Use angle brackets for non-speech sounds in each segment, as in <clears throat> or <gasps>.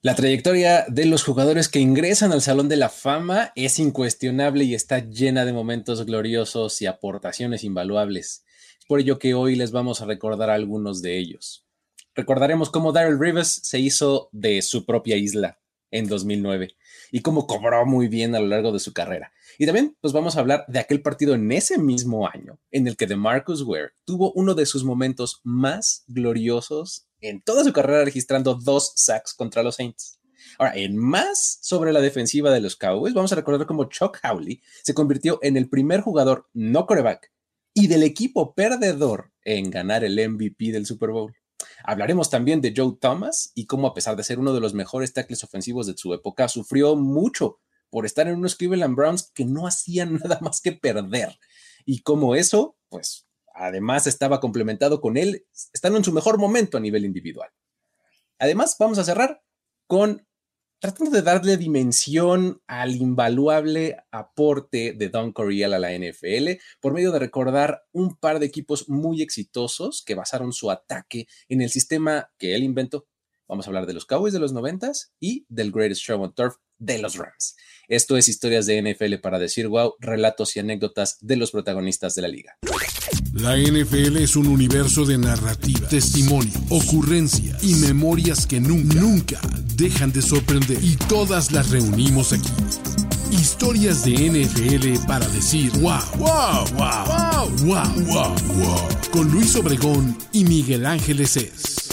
La trayectoria de los jugadores que ingresan al Salón de la Fama es incuestionable y está llena de momentos gloriosos y aportaciones invaluables. Es por ello que hoy les vamos a recordar algunos de ellos. Recordaremos cómo Daryl Rivers se hizo de su propia isla en 2009 y cómo cobró muy bien a lo largo de su carrera. Y también pues vamos a hablar de aquel partido en ese mismo año en el que DeMarcus Ware tuvo uno de sus momentos más gloriosos en toda su carrera registrando dos sacks contra los Saints. Ahora, en más sobre la defensiva de los Cowboys, vamos a recordar cómo Chuck Howley se convirtió en el primer jugador no coreback y del equipo perdedor en ganar el MVP del Super Bowl. Hablaremos también de Joe Thomas y cómo a pesar de ser uno de los mejores tackles ofensivos de su época, sufrió mucho por estar en unos Cleveland Browns que no hacían <laughs> nada más que perder. Y cómo eso, pues Además, estaba complementado con él, estando en su mejor momento a nivel individual. Además, vamos a cerrar con tratando de darle dimensión al invaluable aporte de Don Coryell a la NFL por medio de recordar un par de equipos muy exitosos que basaron su ataque en el sistema que él inventó. Vamos a hablar de los Cowboys de los 90 y del Greatest Show on Turf de los Rams. Esto es historias de NFL para decir wow, relatos y anécdotas de los protagonistas de la liga. La NFL es un universo de narrativa, testimonio, ocurrencia y memorias que nunca, nunca dejan de sorprender. Y todas las reunimos aquí. Historias de NFL para decir wow, wow, wow, wow, wow, wow, wow. Con Luis Obregón y Miguel Ángeles es.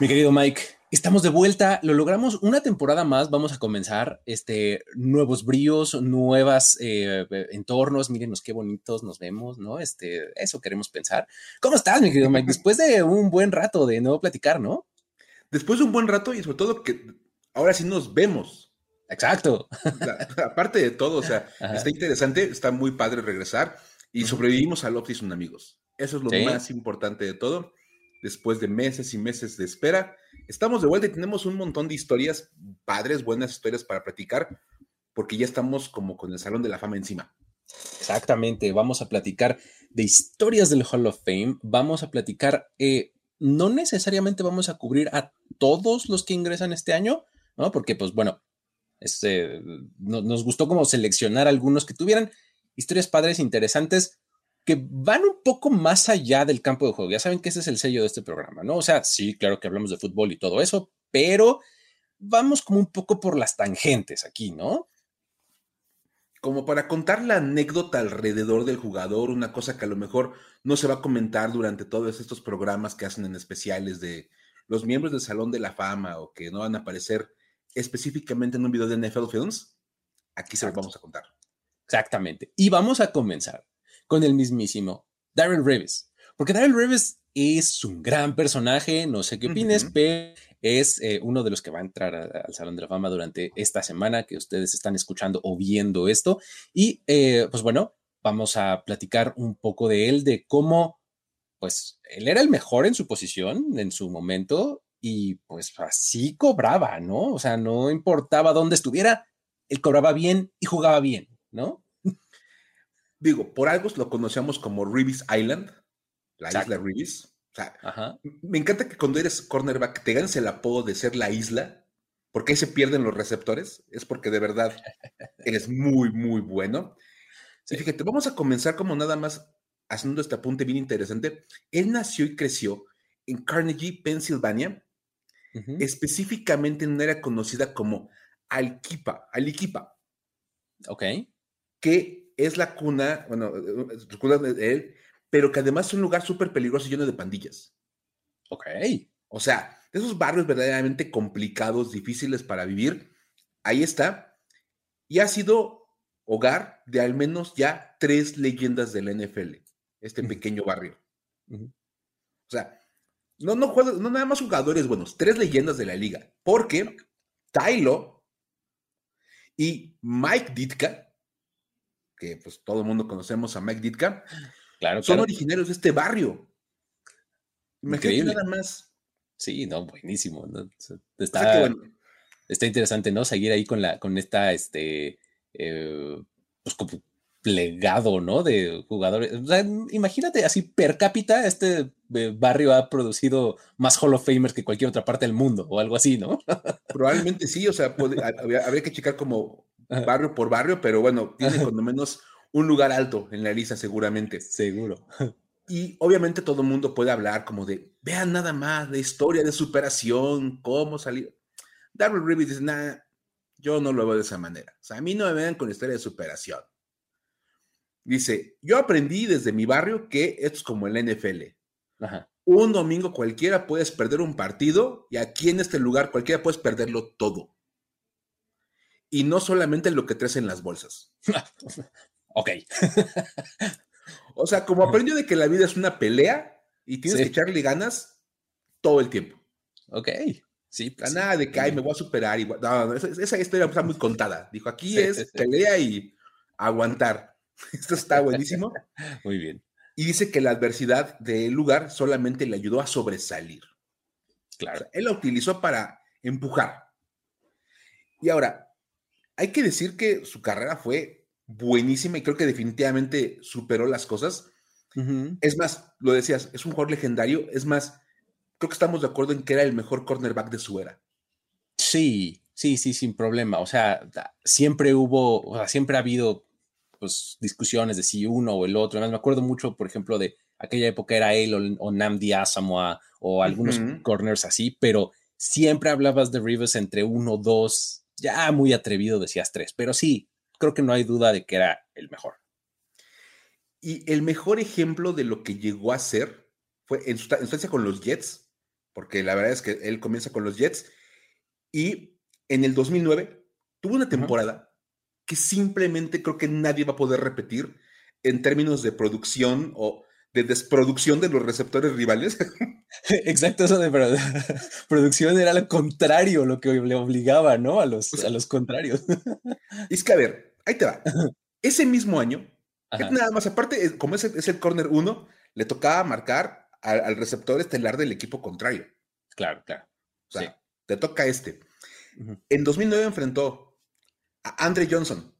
Mi querido Mike, Estamos de vuelta, lo logramos una temporada más, vamos a comenzar este, nuevos bríos, nuevas eh, entornos, mírenos qué bonitos nos vemos, ¿no? Este, eso queremos pensar. ¿Cómo estás, mi querido Mike? Después de un buen rato de no platicar, ¿no? Después de un buen rato y sobre todo que ahora sí nos vemos. Exacto. <laughs> aparte de todo, o sea, está interesante, está muy padre regresar y sobrevivimos al Opti amigos. Eso es lo más importante de todo después de meses y meses de espera. Estamos de vuelta y tenemos un montón de historias padres, buenas historias para platicar, porque ya estamos como con el Salón de la Fama encima. Exactamente, vamos a platicar de historias del Hall of Fame, vamos a platicar, eh, no necesariamente vamos a cubrir a todos los que ingresan este año, ¿no? Porque pues bueno, este, nos gustó como seleccionar algunos que tuvieran historias padres interesantes que van un poco más allá del campo de juego. Ya saben que ese es el sello de este programa, ¿no? O sea, sí, claro que hablamos de fútbol y todo eso, pero vamos como un poco por las tangentes aquí, ¿no? Como para contar la anécdota alrededor del jugador, una cosa que a lo mejor no se va a comentar durante todos estos programas que hacen en especiales de los miembros del Salón de la Fama o que no van a aparecer específicamente en un video de NFL Films, aquí se los vamos a contar. Exactamente. Y vamos a comenzar con el mismísimo Darren Reeves. Porque Darren Reeves es un gran personaje, no sé qué opines, pero es eh, uno de los que va a entrar al Salón de la Fama durante esta semana que ustedes están escuchando o viendo esto. Y eh, pues bueno, vamos a platicar un poco de él, de cómo, pues, él era el mejor en su posición en su momento y pues así cobraba, ¿no? O sea, no importaba dónde estuviera, él cobraba bien y jugaba bien, ¿no? Digo, por algo lo conocemos como Reeves Island, la isla Reeves. O sea, me encanta que cuando eres cornerback te ganes el apodo de ser la isla, porque ahí se pierden los receptores, es porque de verdad <laughs> eres muy, muy bueno. Sí. fíjate, vamos a comenzar como nada más haciendo este apunte bien interesante. Él nació y creció en Carnegie, Pensilvania, específicamente en una área conocida como Alquipa, Aliquipa. Ok. Que es la cuna, bueno, la cuna de él, pero que además es un lugar súper peligroso y lleno de pandillas. Ok. O sea, de esos barrios verdaderamente complicados, difíciles para vivir, ahí está. Y ha sido hogar de al menos ya tres leyendas de la NFL, este pequeño barrio. O sea, no, no, no nada más jugadores buenos, tres leyendas de la liga, porque Tylo y Mike Ditka que pues todo el mundo conocemos a Mike Ditka, claro, son originarios de este barrio. Imagínate nada más. Sí, no, buenísimo. Está, está, interesante, ¿no? Seguir ahí con la, con esta, este, eh, pues desplegado, ¿no? De jugadores. imagínate, así per cápita, este eh, barrio ha producido más Hall of Famers que cualquier otra parte del mundo, o algo así, ¿no? Probablemente sí, o sea, <laughs> habría, que checar como barrio por barrio, pero bueno, tiene cuando menos un lugar alto en la lista, seguramente. Seguro. Y obviamente todo el mundo puede hablar como de, vean nada más, de historia de superación, cómo salir. Darryl Reeves dice, nada, yo no lo veo de esa manera. O sea, a mí no me vean con historia de superación. Dice, yo aprendí desde mi barrio que esto es como el NFL. Un domingo cualquiera puedes perder un partido y aquí en este lugar cualquiera puedes perderlo todo. Y no solamente lo que traes en las bolsas. <laughs> ok. <laughs> o sea, como aprendió de que la vida es una pelea y tienes que echarle ganas todo el tiempo. Ok. Sí, pues nada de que ay, me voy a superar. Y, no, esa, historia está muy contada. Dijo, aquí es pelea y aguantar. <laughs> Esto está buenísimo. muy bien. Y dice que la adversidad del lugar solamente le ayudó a sobresalir. Claro. él la utilizó para empujar. Y ahora, hay que decir que su carrera fue buenísima y creo que definitivamente superó las cosas. Es más, lo decías, es un jugador legendario. Es más, creo que estamos de acuerdo en que era el mejor cornerback de su era. Sí, sí, sí, sin problema. O sea, siempre hubo, o sea, siempre ha habido pues, discusiones de si uno o el otro. Además, me acuerdo mucho, por ejemplo, de aquella época era él o, Namdi Asamoah o algunos corners así, pero siempre hablabas de Rivers entre uno, dos, ya muy atrevido decías tres, pero sí, creo que no hay duda de que era el mejor. Y el mejor ejemplo de lo que llegó a ser fue en su instancia con los Jets, porque la verdad es que él comienza con los Jets y en el 2009 tuvo una temporada que simplemente creo que nadie va a poder repetir en términos de producción o de desproducción de los receptores rivales. <laughs> Exacto, eso de <laughs> producción era lo contrario, lo que le obligaba, ¿no? A los, a los contrarios. Es que, a ver, ahí te va. <laughs> Ese mismo año, nada más, aparte, eh, como es el, es el corner 1, le tocaba marcar al, receptor estelar del equipo contrario. Claro, claro. O sea, te toca este. En 2009 enfrentó a Andre Johnson.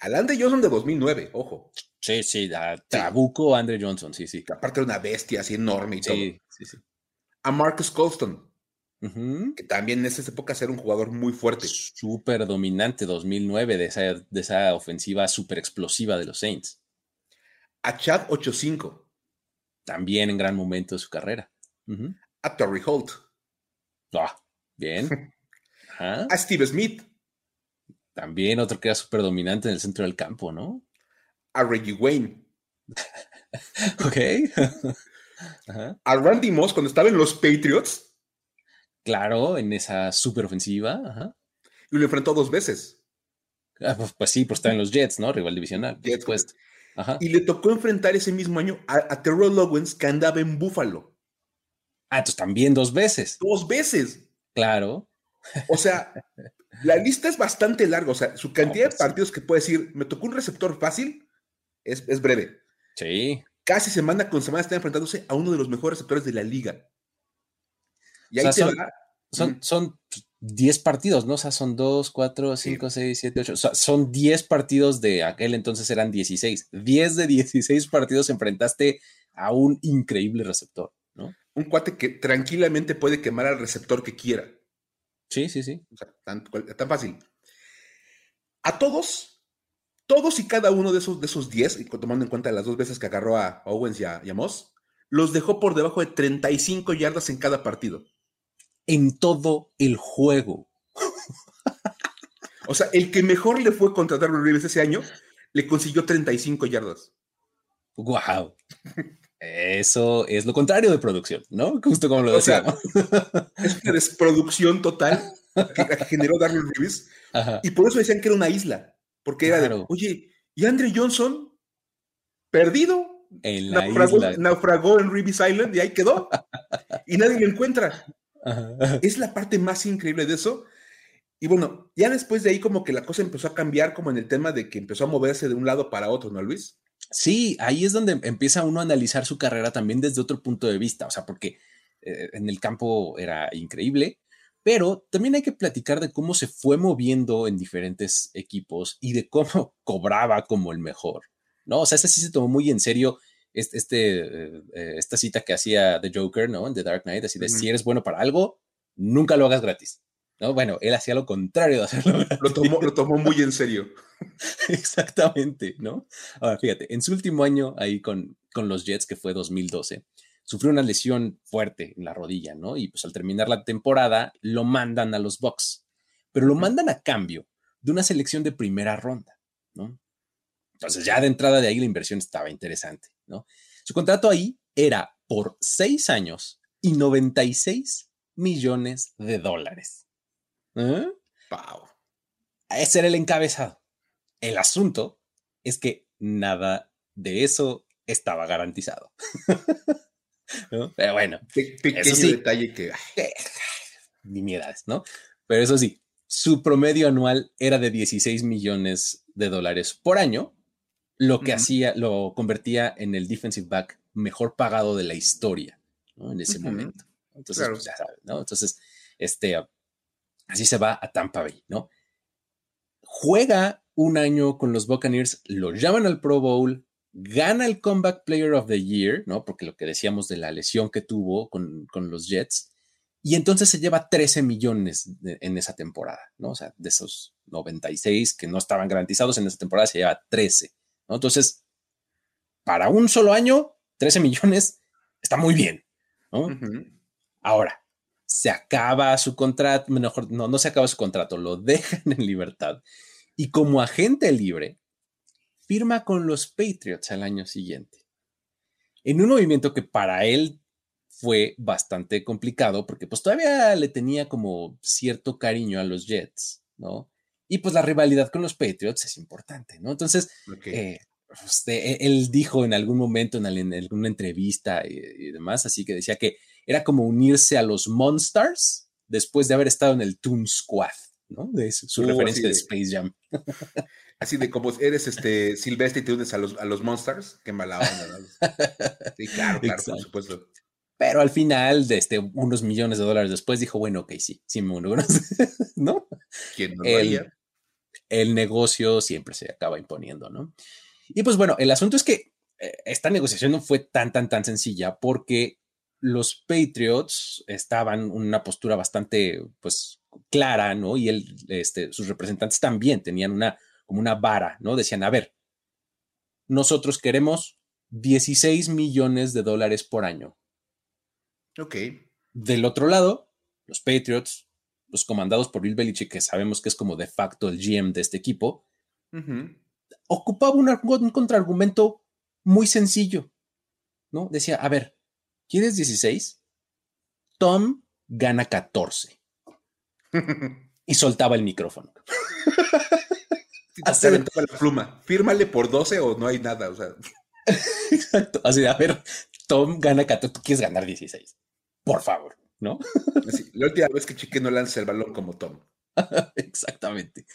Al Andre Johnson de 2009, ojo. Sí, sí, a Trabuco Andre Johnson, sí, sí. aparte de una bestia así enorme y todo. Sí, sí. A Marcus Colston. Que también en esa época era un jugador muy fuerte. Súper dominante, 2009, de esa, de esa ofensiva súper explosiva de los Saints. A Chad 85 también en gran momento de su carrera. A Torrey Holt. Ah, bien. <laughs> A Steve Smith. También otro que era súper dominante en el centro del campo, ¿no? A Reggie Wayne. <laughs> ok. <laughs> A Randy Moss cuando estaba en los Patriots. Claro, en esa súper ofensiva. Y lo enfrentó dos veces. Ah, pues, pues, sí, pues estaba en los Jets, ¿no? Rival divisional. Jets, pues. Y le tocó enfrentar ese mismo año a, Terrell Owens que andaba en Buffalo. Ah, entonces también dos veces. Dos veces. Claro. O sea, la lista es bastante larga. O sea, su cantidad de pues partidos que puede decir, me tocó un receptor fácil, es, breve. Sí. Casi semana con semana está enfrentándose a uno de los mejores receptores de la liga. Y ahí son, Son, son 10 partidos, ¿no? O sea, son 2, 4, 5, 6, 7, 8. O sea, son 10 partidos de aquel entonces eran 16. 10 de 16 partidos enfrentaste a un increíble receptor, ¿no? Un cuate que tranquilamente puede quemar al receptor que quiera. Sí, sí, sí. O sea, tan, fácil. A todos, todos y cada uno de esos, de esos 10, tomando en cuenta las dos veces que agarró a Owens y a, y a Moss, los dejó por debajo de 35 yardas en cada partido en todo el juego. <laughs> O sea, el que mejor le fue contra Darwin Rivers ese año, le consiguió 35 yardas. ¡Wow! Eso es lo contrario de producción, ¿no? Justo como lo decíamos. es una desproducción total que generó Darwin Rivers. Y por eso decían que era una isla. Porque era de, oye, ¿y Andre Johnson? Perdido. En la isla. naufragó en Ribis Island y ahí quedó. y nadie lo encuentra. Es la parte más increíble de eso. Y bueno, ya después de ahí como que la cosa empezó a cambiar como en el tema de que empezó a moverse de un lado para otro, ¿no, Luis? Sí, ahí es donde empieza uno a analizar su carrera también desde otro punto de vista, o sea, porque eh, en el campo era increíble, Pero también hay que platicar de cómo se fue moviendo en diferentes equipos y de cómo <laughs> cobraba como el mejor, ¿no? O sea, este sí se tomó muy en serio este, eh, esta cita que hacía The Joker, ¿no? En The Dark Knight, así de si eres bueno para algo, nunca lo hagas gratis. ¿No? Bueno, él hacía lo contrario de hacerlo. <laughs> Lo tomó, lo tomó muy en serio. <laughs> Exactamente, ¿no? Ahora, fíjate, en su último año ahí con, con los Jets, que fue 2012, sufrió una lesión fuerte en la rodilla, ¿no? Y pues al terminar la temporada lo mandan a los Bucks, pero lo mandan a cambio de una selección de primera ronda, ¿no? Entonces ya de entrada de ahí la inversión estaba interesante, ¿no? Su contrato ahí era por seis años y 96 millones de dólares. ¿Eh? Wow. Ese era el encabezado. El asunto es que nada de eso estaba garantizado. <laughs> Pero bueno. pequeño detalle que. Nimiedades, ¿no? Pero eso sí, su promedio anual era de 16 millones de dólares por año, lo que hacía, lo convertía en el defensive back mejor pagado de la historia, ¿no? En ese momento. Entonces, pues, ya sabes, ¿no? Entonces, este, Así se va a Tampa Bay, ¿no? Juega un año con los Buccaneers, lo llaman al Pro Bowl, gana el Comeback Player of the Year, ¿no? Porque lo que decíamos de la lesión que tuvo con, los Jets, y entonces se lleva 13 millones en esa temporada, ¿no? O sea, de esos 96 que no estaban garantizados en esa temporada, se lleva 13, ¿no? Entonces, para un solo año, 13 millones está muy bien, ¿no? Ahora, se acaba su contrato, mejor, no, no se acaba su contrato, lo dejan en libertad. Y como agente libre, firma con los Patriots al año siguiente. En un movimiento que para él fue bastante complicado, porque pues todavía le tenía como cierto cariño a los Jets, ¿no? Y pues la rivalidad con los Patriots es importante, ¿no? Entonces, eh, e, él dijo en algún momento en, alguna entrevista y, demás, así que decía que era como unirse a los Monsters después de haber estado en el Toon Squad, ¿no? De su, uh, referencia de, Space Jam. <laughs> Así de como eres este silvestre y te unes a los, a los Monsters, qué mala onda. ¿no? Sí, claro, claro, por supuesto. Pero al final, de este, unos millones de dólares después, dijo, bueno, ok, sí, sí me uno, ¿no? <laughs> ¿Quién no el, el negocio siempre se acaba imponiendo, ¿no? Y pues bueno, el asunto es que eh, esta negociación no fue tan, tan, tan sencilla porque los Patriots estaban en una postura bastante, pues, clara, ¿no? Y él, este, sus representantes también tenían una, como una vara, ¿no? Decían, a ver, nosotros queremos 16 millones de dólares por año. Ok. Del otro lado, los Patriots, los comandados por Bill Belichick, que sabemos que es como de facto el GM de este equipo, ocupaba un, un contraargumento muy sencillo, ¿no? Decía, a ver, ¿Quieres 16? Tom gana 14. <laughs> y soltaba el micrófono. <laughs> Así la pluma. Fírmale por 12 o no hay nada. <laughs> Exacto. Así, a ver, Tom gana 14. Tú quieres ganar 16. Por favor, ¿no? la última vez que Chique no lanza el balón como Tom. Exactamente.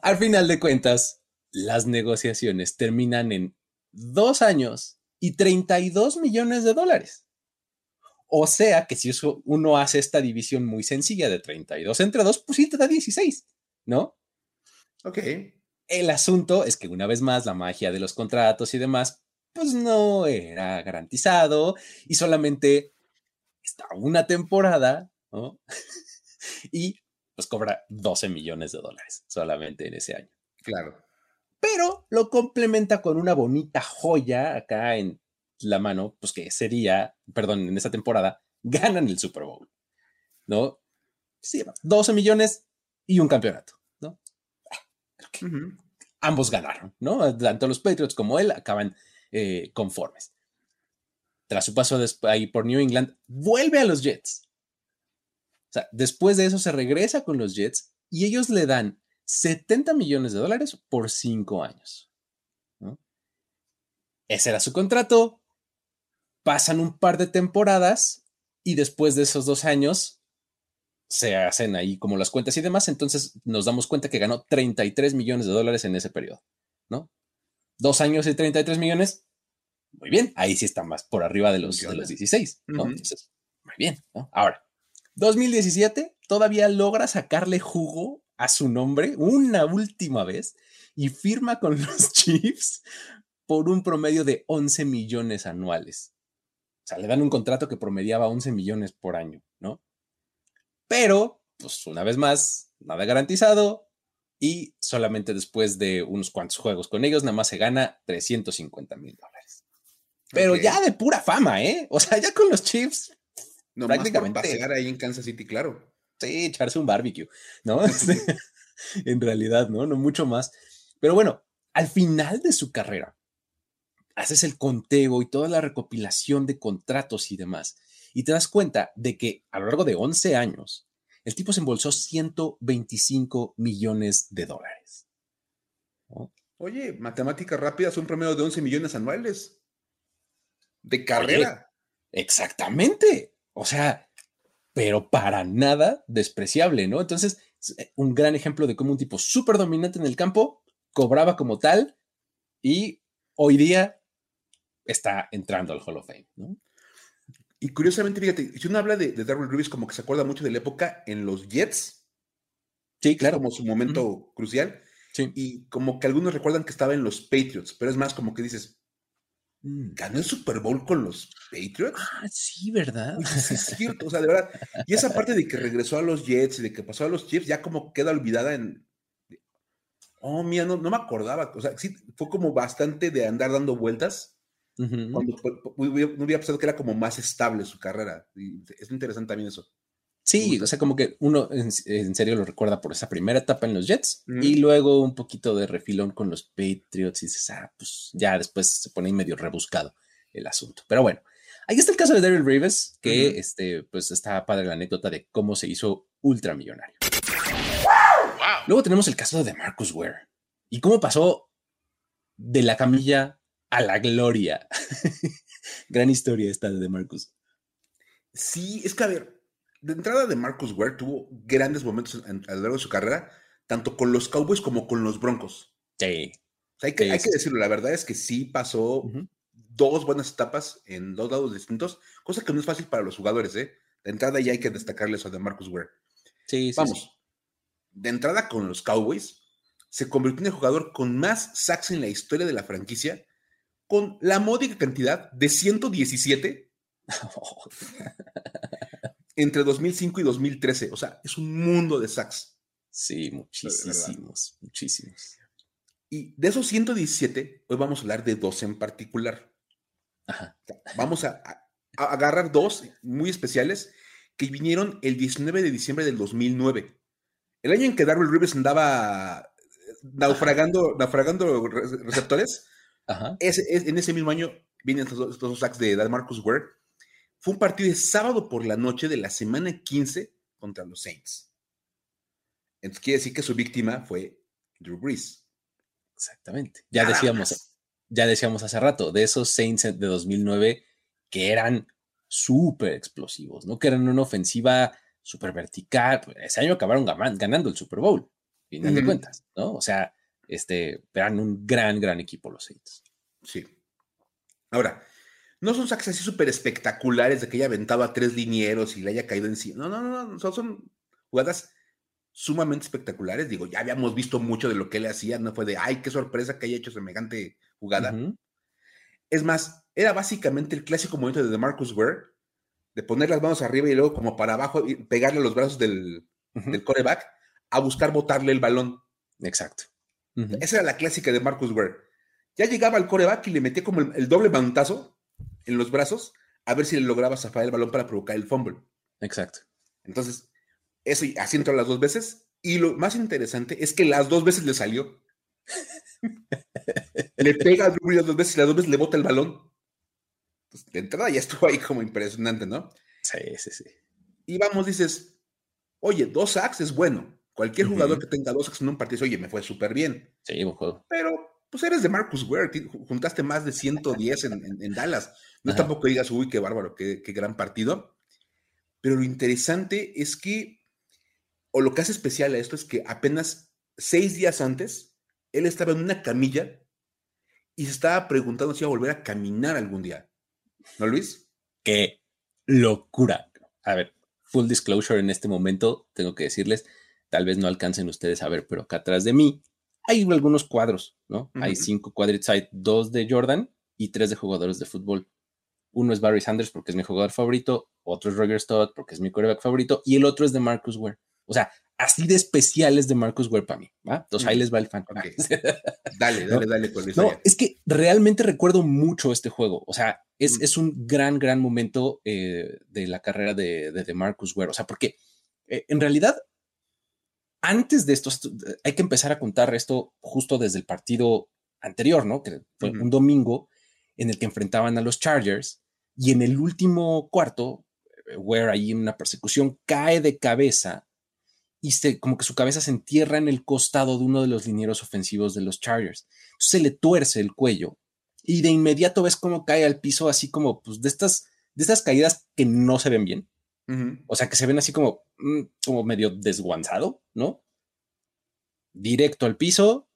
Al final de cuentas, las negociaciones terminan en dos años y 32 millones de dólares. O sea que si uno hace esta división muy sencilla de 32 entre 2, pues sí te da 16, ¿no? Ok. El asunto es que una vez más la magia de los contratos y demás, pues no era garantizado y solamente está una temporada, ¿no? <laughs> y pues cobra 12 millones de dólares solamente en ese año. Claro. Pero lo complementa con una bonita joya acá en la mano, pues que sería, perdón, en esa temporada, <laughs> ganan el Super Bowl, ¿no? Sí, 12 millones y un campeonato, ¿no? Ambos ganaron, ¿no? Tanto los Patriots como él acaban eh, conformes. Tras su paso ahí por New England, vuelve a los Jets. O sea, después de eso se regresa con los Jets y ellos le dan 70 millones de dólares por cinco años. Ese era su contrato pasan un par de temporadas y después de esos dos años se hacen ahí como las cuentas y demás, entonces nos damos cuenta que ganó 33 millones de dólares en ese periodo, ¿no? Dos años y 33 millones, muy bien, ahí sí está más por arriba de los, de los 16, ¿no? Entonces, muy bien, ¿no? Ahora, 2017, todavía logra sacarle jugo a su nombre una última vez y firma con <laughs> los Chiefs por un promedio de 11 millones anuales. O sea, le dan un contrato que promediaba 11 millones por año, ¿no? Pero, pues una vez más, nada garantizado y solamente después de unos cuantos juegos con ellos, nada más se gana 350 mil dólares. Pero ya de pura fama, ¿eh? O sea, ya con los Chiefs. No prácticamente. Más pasear ahí en Kansas City, claro. Sí, echarse un barbecue, ¿no? <laughs> <laughs> En realidad, ¿no? No mucho más. Pero bueno, al final de su carrera, haces el conteo y toda la recopilación de contratos y demás, y te das cuenta de que a lo largo de 11 años, el tipo se embolsó 125 millones de dólares. Oye, matemáticas rápidas, un promedio de 11 millones anuales. De carrera. exactamente. O sea, pero para nada despreciable, ¿no? Entonces, eh, un gran ejemplo de cómo un tipo súper dominante en el campo cobraba como tal y hoy día está entrando al Hall of Fame, ¿no? Y curiosamente, fíjate, si uno habla de, de Darwin Reeves como que se acuerda mucho de la época en los Jets. Sí, claro. Como su momento crucial. Sí. Y como que algunos recuerdan que estaba en los Patriots, pero es más como que dices, mm. ¿ganó el Super Bowl con los Patriots? Ah, sí, ¿verdad? Sí, es <laughs> cierto, o sea, de verdad. Y esa parte de que regresó a los Jets y de que pasó a los Chiefs ya como queda olvidada en... Oh, mía, no, no me acordaba. O sea, sí, fue como bastante de andar dando vueltas cuando no hubiera pensado que era como más estable su carrera. es interesante también eso. Sí, o sea, como que uno en, serio lo recuerda por esa primera etapa en los Jets y luego un poquito de refilón con los Patriots y dices, ah, pues ya después se pone medio rebuscado el asunto. Pero bueno, ahí está el caso de Daryl Rivers, que este, pues está padre la anécdota de cómo se hizo ultramillonario. Luego tenemos el caso de Marcus Ware y cómo pasó de la camilla a la gloria. <laughs> Gran historia esta de Marcus. Sí, es que a ver, de entrada de Marcus Ware tuvo grandes momentos a lo largo de su carrera, tanto con los Cowboys como con los Broncos. Sí. hay, que, decirlo, la verdad es que sí pasó dos buenas etapas en dos lados distintos, cosa que no es fácil para los jugadores, ¿eh? De entrada ya hay que destacarle eso de Marcus Ware. Sí, sí. Vamos. De entrada con los Cowboys, se convirtió en el jugador con más sacks en la historia de la franquicia con la módica cantidad de 117 <laughs> entre 2005 y 2013. O sea, es un mundo de sacks. Sí, muchísimos, muchísimos. Y de esos 117, hoy vamos a hablar de dos en particular. Vamos a, agarrar dos muy especiales que vinieron el 19 de diciembre del 2009. El año en que Darrell Rivers andaba naufragando, naufragando receptores, en ese mismo año vienen estos, dos sacks de Marcus Ware. Fue un partido de sábado por la noche de la semana 15 contra los Saints. Entonces quiere decir que su víctima fue Drew Brees. Exactamente. Ya decíamos, ya decíamos hace rato, de esos Saints de 2009 que eran súper explosivos, ¿no? Que eran una ofensiva súper vertical. Ese año acabaron ganando el Super Bowl, final de cuentas, ¿no? O sea, este, eran un gran, gran equipo los Saints. Sí. Ahora, no son saques así súper espectaculares de que haya aventado a tres linieros y le haya caído encima. No, no, no, no. Son, jugadas sumamente espectaculares. Digo, ya habíamos visto mucho de lo que él hacía. No fue de, ay, qué sorpresa que haya hecho semejante jugada. Es más, era básicamente el clásico momento de Marcus Ware, de poner las manos arriba y luego como para abajo y pegarle los brazos del, del coreback a buscar botarle el balón. Exacto. Esa era la clásica de Marcus Ware. Ya llegaba al coreback y le metía como el, doble mantazo en los brazos a ver si le lograba zafar el balón para provocar el fumble. Exacto. Entonces, eso así entró las dos veces. Y lo más interesante es que las dos veces le salió. <laughs> le pega a Drew las dos veces y las dos veces le bota el balón. de entrada ya estuvo ahí como impresionante, ¿no? Sí, sí, sí. Y vamos, dices, oye, dos sacks es bueno. Cualquier jugador que tenga dos en un partido, oye, me fue súper bien. Sí, un juego. Pero, pues eres de Marcus Ware, juntaste más de 110 en, en, Dallas. No tampoco digas, uy, qué bárbaro, qué, gran partido. Pero lo interesante es que, o lo que hace especial a esto es que apenas seis días antes, él estaba en una camilla y se estaba preguntando si iba a volver a caminar algún día. ¿No, Luis? Qué locura. A ver, full disclosure en este momento, tengo que decirles, tal vez no alcancen ustedes a ver, pero acá atrás de mí hay algunos cuadros, ¿no? Hay cinco cuadritos, hay dos de Jordan y tres de jugadores de fútbol. Uno es Barry Sanders porque es mi jugador favorito, otro es Roger Stott porque es mi quarterback favorito y el otro es de Marcus Ware. O sea, así de especiales de Marcus Ware para mí, ¿va? Entonces ahí les va el fan. dale, <laughs> dale, dale No, es que realmente recuerdo mucho este juego. O sea, es, es un gran, gran momento eh, de la carrera de, de, Marcus Ware. O sea, porque eh, en realidad, antes de esto, hay que empezar a contar esto justo desde el partido anterior, ¿no? Que fue un domingo en el que enfrentaban a los Chargers y en el último cuarto, eh, Ware ahí en una persecución cae de cabeza y se, como que su cabeza se entierra en el costado de uno de los linieros ofensivos de los Chargers. se le tuerce el cuello y de inmediato ves cómo cae al piso así como pues de estas, de estas caídas que no se ven bien. O sea, que se ven así como, mm, como medio desguanzado, ¿no? Directo al piso.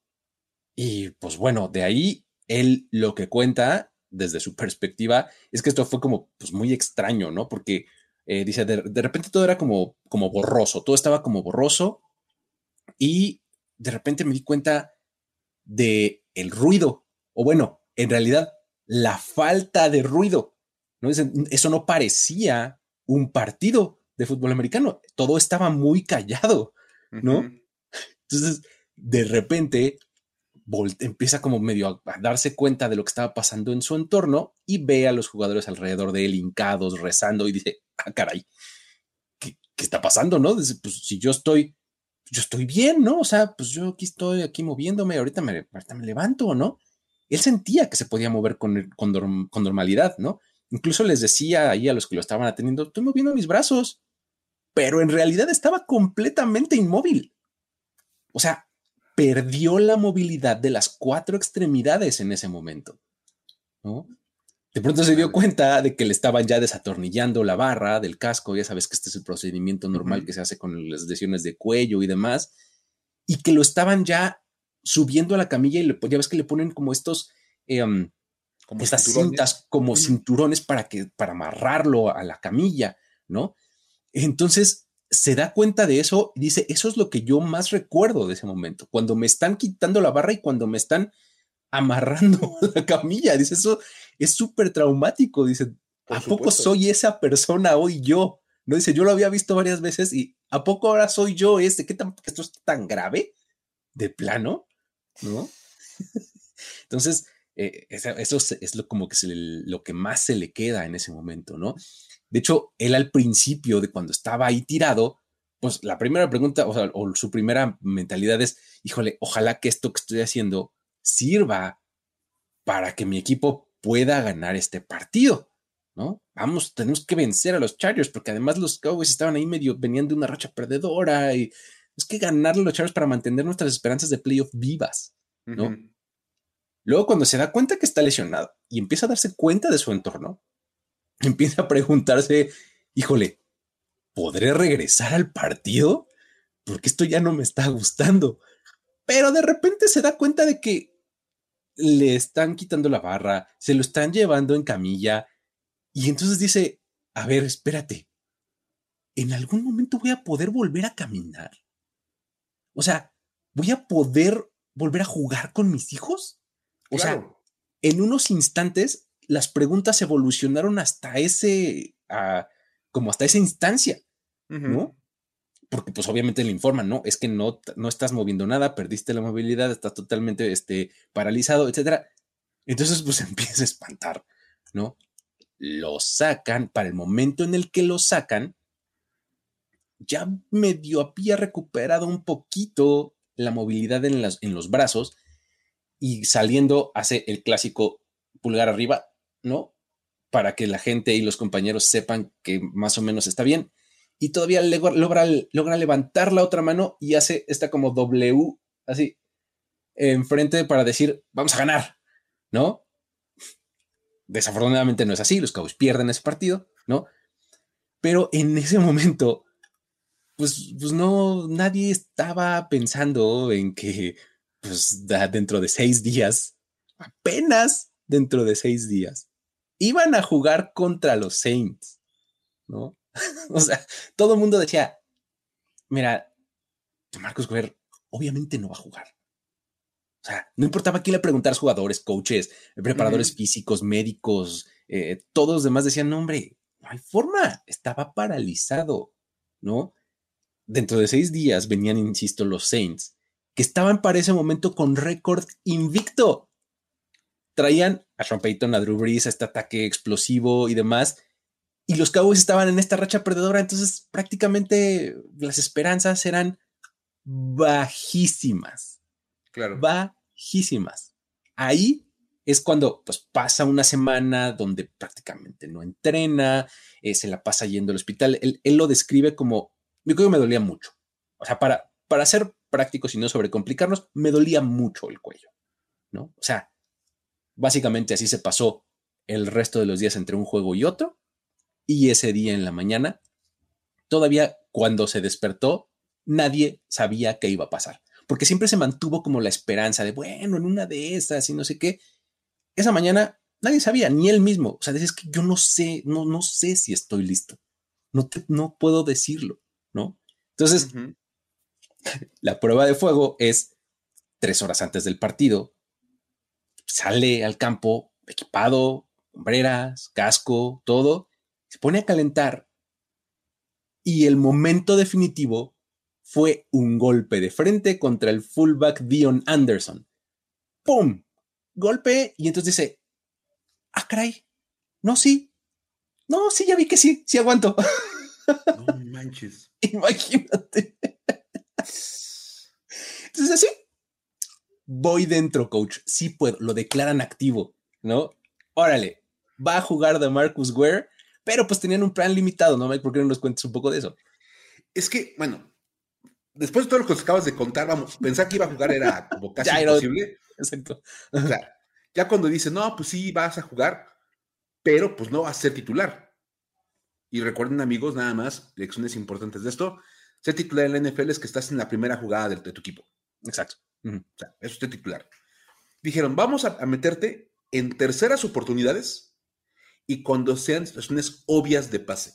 Y pues bueno, de ahí él lo que cuenta desde su <laughs> perspectiva es que esto fue como pues muy extraño, ¿no? Porque eh, dice, de, repente todo era como, como borroso, todo estaba como borroso y de repente me di cuenta de el ruido, o bueno, en realidad la falta de ruido. ¿no? Eso no parecía un partido de fútbol americano, todo estaba muy callado, ¿no? Entonces, de repente, empieza como medio a, darse cuenta de lo que estaba pasando en su entorno y ve a los jugadores alrededor de él hincados, rezando y dice, ah, caray, ¿qué, está pasando? ¿No? Dice, pues si yo estoy, yo estoy bien, ¿no? O sea, pues yo aquí estoy aquí moviéndome, ahorita me, ahorita me levanto, ¿no? Él sentía que se podía mover con, con, con normalidad, ¿no? Incluso les decía ahí a los que lo estaban atendiendo, estoy moviendo mis brazos, pero en realidad estaba completamente inmóvil. O sea, perdió la movilidad de las cuatro extremidades en ese momento. ¿no? De pronto se dio cuenta de que le estaban ya desatornillando la barra del casco, ya sabes que este es el procedimiento normal que se hace con las lesiones de cuello y demás, y que lo estaban ya subiendo a la camilla y le, ya ves que le ponen como estos, em, como estas cintas como cinturones para, que, para amarrarlo a la camilla, ¿no? Entonces, se da cuenta de eso y dice, eso es lo que yo más recuerdo de ese momento, cuando me están quitando la barra y cuando me están amarrando <laughs> la camilla. Dice, eso es súper traumático. Dice, ¿a poco soy esa persona hoy yo? No dice, yo lo había visto varias veces y ¿a poco ahora soy yo este? ¿Qué tan, esto es tan grave? De plano, ¿no? <laughs> Entonces, eh, eso, es lo, como que lo que más se le queda en ese momento, ¿no? De hecho, él al principio de cuando estaba ahí tirado, pues la primera pregunta, o su primera mentalidad es, híjole, ojalá que esto que estoy haciendo sirva para que mi equipo pueda ganar este partido, ¿no? Vamos, tenemos que vencer a los Chargers, porque además los Cowboys estaban ahí medio, venían de una racha perdedora y es que ganarle a los Chargers para mantener nuestras esperanzas de playoff vivas, ¿no? Luego, cuando se da cuenta que está lesionado y empieza a darse cuenta de su entorno, <laughs> empieza a preguntarse, híjole, ¿podré regresar al partido? Porque esto ya no me está gustando. Pero de repente se da cuenta de que le están quitando la barra, se lo están llevando en camilla y entonces dice, a ver, espérate, ¿en algún momento voy a poder volver a caminar? O sea, ¿voy a poder volver a jugar con mis hijos? O sea, en unos instantes las preguntas evolucionaron hasta ese, como hasta esa instancia, ¿no? Porque pues obviamente le informan, ¿no? Es que no, no estás moviendo nada, perdiste la movilidad, estás totalmente este, paralizado, etcétera. Entonces pues <laughs> empieza a espantar, ¿no? Lo sacan, para el momento en el que lo sacan, ya medio había recuperado un poquito la movilidad en, las, en los brazos y saliendo hace el clásico pulgar arriba, ¿no? Para que la gente y los compañeros sepan que más o menos está bien. Y todavía logra, logra levantar la otra mano y hace esta como W, así, enfrente para decir, vamos a ganar, ¿no? Desafortunadamente no es así, los Cowboys pierden ese partido, ¿no? Pero en ese momento, pues, pues no, nadie estaba pensando en que, pues, dentro de seis días, apenas dentro de seis días, iban a jugar contra los Saints, ¿no? <laughs> o sea, todo el mundo decía, mira, Marcus Guerrero obviamente no va a jugar. O sea, no importaba quién le preguntara jugadores, coaches, preparadores físicos, médicos, eh, todos los demás decían, no, hombre, no hay forma, estaba paralizado, ¿no? Dentro de seis días venían, insisto, los Saints, que estaban para ese momento con récord invicto. Traían a Sean Payton, a Drew Brees, a este ataque explosivo y demás, y los Cowboys estaban en esta racha perdedora, entonces prácticamente las esperanzas eran bajísimas. Claro. Bajísimas. Ahí es cuando pues, pasa una semana donde prácticamente no entrena, eh, se la pasa yendo al hospital. Él, lo describe como, mi cuello me dolía mucho. O sea, para, para ser prácticos y no sobrecomplicarnos, me dolía mucho el cuello, ¿no? O sea, básicamente así se pasó el resto de los días entre un juego y otro. Y ese día en la mañana, todavía cuando se despertó, nadie sabía qué iba a pasar, porque siempre se mantuvo como la esperanza de, bueno, en una de esas y no sé qué. Esa mañana nadie sabía, ni él mismo. O sea, es que yo no sé, no, no sé si estoy listo. No, no puedo decirlo, ¿no? Entonces, la prueba de fuego es tres horas antes del partido. Sale al campo equipado, hombreras, casco, todo. Se pone a calentar. Y el momento definitivo fue un golpe de frente contra el fullback Dion Anderson. ¡Pum! Golpe y entonces dice, ah, caray, no, sí, no, sí, ya vi que sí, sí aguanto. <laughs> No manches. Imagínate. Entonces así, voy dentro, coach, sí puedo, lo declaran activo, ¿no? Órale, va a jugar de Marcus Ware, pero pues tenían un plan limitado, ¿no, Mike? ¿Por qué no nos cuentes un poco de eso? Es que, bueno, después de todo lo que acabas de contar, vamos, pensar que iba a jugar era como <laughs> casi imposible. Exacto. O sea, ya cuando dice, no, pues sí, vas a jugar, pero pues no vas a ser titular. Y recuerden, amigos, nada más, lecciones importantes de esto. Ser titular en la NFL es que estás en la primera jugada de, tu equipo. Exacto. O sea, eso es titular. Dijeron, vamos a, a, meterte en terceras oportunidades y cuando sean situaciones obvias de pase.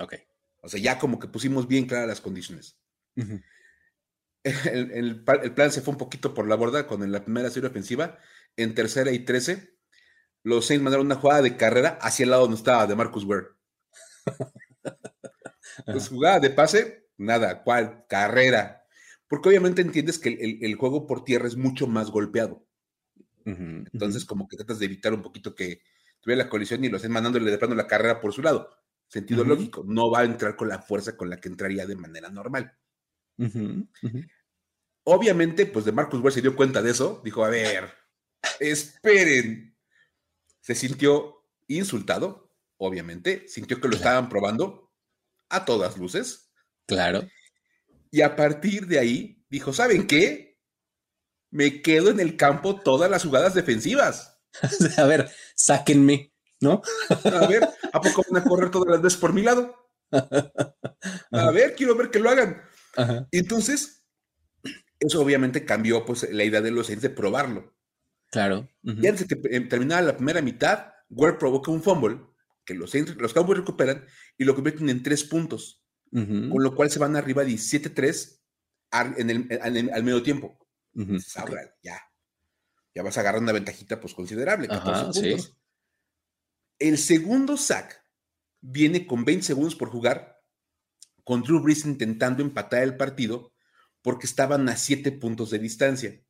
Ok. O sea, ya como que pusimos bien claras las condiciones <laughs> el, plan se fue un poquito por la borda con la primera serie ofensiva. En tercera y trece, los Saints mandaron una jugada de carrera hacia el lado donde estaba de Marcus Ware. <laughs> pues jugada de pase, nada, ¿cuál? Carrera. Porque obviamente entiendes que el, juego por tierra es mucho más golpeado. Entonces, como que tratas de evitar un poquito que tuviera la colisión y lo estén mandándole de plano la carrera por su lado. Sentido lógico, no va a entrar con la fuerza con la que entraría de manera normal. Obviamente, pues de Marcus Ware se dio cuenta de eso. Dijo, a ver, esperen. Se sintió insultado, obviamente. Sintió que lo estaban probando a todas luces. Claro. Y a partir de ahí, dijo, ¿saben qué? Me quedo en el campo todas las jugadas defensivas. <laughs> a ver, sáquenme, ¿no? a ver, ¿a poco van a correr todas las veces por mi lado? A ver, quiero ver que lo hagan. Entonces, eso obviamente cambió pues, la idea de los Saints de probarlo. Claro. Y antes de que em, terminara la primera mitad, Ware provoca un fumble que los, los Cowboys recuperan y lo convierten en tres puntos, con lo cual se van arriba 17-3 en el, al medio tiempo. ya, ya vas a agarrar una ventajita pues considerable, 14 puntos. El segundo sack viene con 20 segundos por jugar con Drew Brees intentando empatar el partido porque estaban a siete puntos de distancia.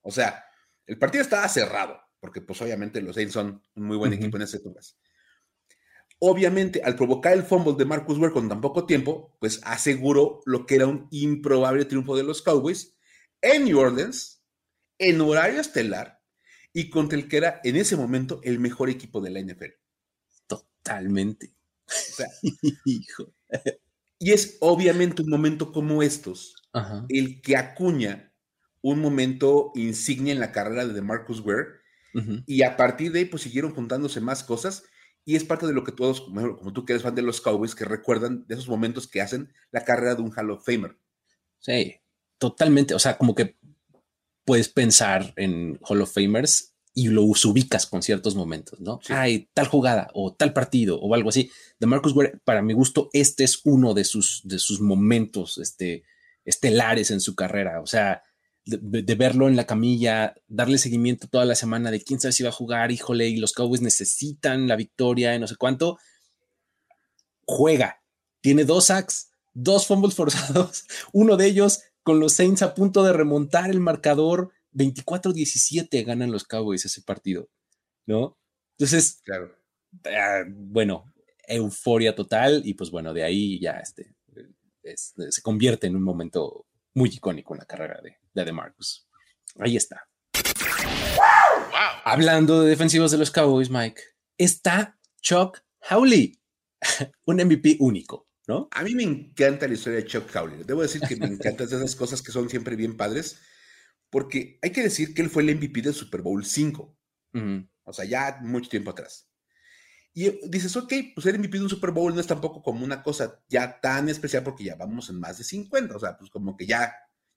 O sea, el partido estaba cerrado, porque pues obviamente los Saints son un muy buen equipo en ese turno. Obviamente, al provocar el fumble de Marcus Ware con tan poco tiempo, pues aseguró lo que era un improbable triunfo de los Cowboys en New Orleans, en horario estelar, y contra el que era en ese momento el mejor equipo de la NFL. Totalmente. O sea, <laughs> hijo. Y es obviamente un momento como estos el que acuña un momento insignia en la carrera de Marcus Ware. Y a partir de ahí, pues siguieron juntándose más cosas. Y es parte de lo que todos, como, tú que eres fan de los Cowboys, que recuerdan de esos momentos que hacen la carrera de un Hall of Famer. Sí, totalmente. O sea, como que puedes pensar en Hall of Famers y lo ubicas con ciertos momentos, ¿no? Hay tal jugada o tal partido o algo así. De Marcus Ware, para mi gusto, este es uno de sus, de sus momentos este, estelares en su carrera. O sea, de, verlo en la camilla, darle seguimiento toda la semana de quién sabe si va a jugar, híjole, y los Cowboys necesitan la victoria y no sé cuánto. Juega, tiene dos sacks, dos fumbles forzados, <laughs> uno de ellos con los Saints a punto de remontar el marcador 24-17 ganan los Cowboys ese partido, ¿no? Entonces, claro. Ah, bueno, euforia total y pues bueno, de ahí ya este, se convierte en un momento muy icónico en la carrera de, de Marcus. Ahí está. Hablando de defensivos de los Cowboys, Mike, está Chuck Howley, <laughs> un MVP único. ¿No? A mí me encanta la historia de Chuck Howley. Debo decir que me encantan esas cosas que son siempre bien padres, porque hay que decir que él fue el MVP del Super Bowl 5. O sea, ya mucho tiempo atrás. Y dices, ok, pues ser MVP de un Super Bowl no es tampoco como una cosa ya tan especial porque ya vamos en más de 50. O sea, pues como que ya,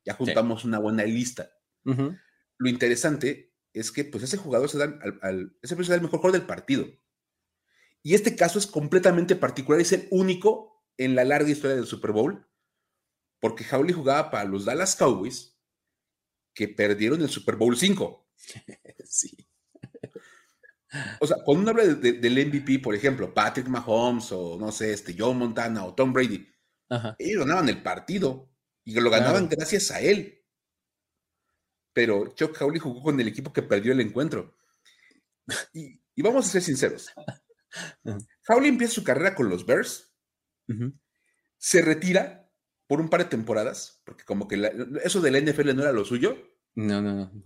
ya juntamos una buena lista. Lo interesante es que pues ese jugador se da al, ese es el mejor jugador del partido. Y este caso es completamente particular, es el único en la larga historia del Super Bowl, porque Howley jugaba para los Dallas Cowboys, que perdieron el Super Bowl 5. <laughs> sí. O sea, cuando uno habla del MVP, por ejemplo, Patrick Mahomes o no sé, este Joe Montana o Tom Brady, ellos ganaban el partido y lo ganaban gracias a él. Pero Chuck Howley jugó con el equipo que perdió el encuentro. Y, vamos a ser sinceros. <laughs> Howley empieza su carrera con los Bears se retira por un par de temporadas, porque como que eso de la NFL no era lo suyo. No, no, no.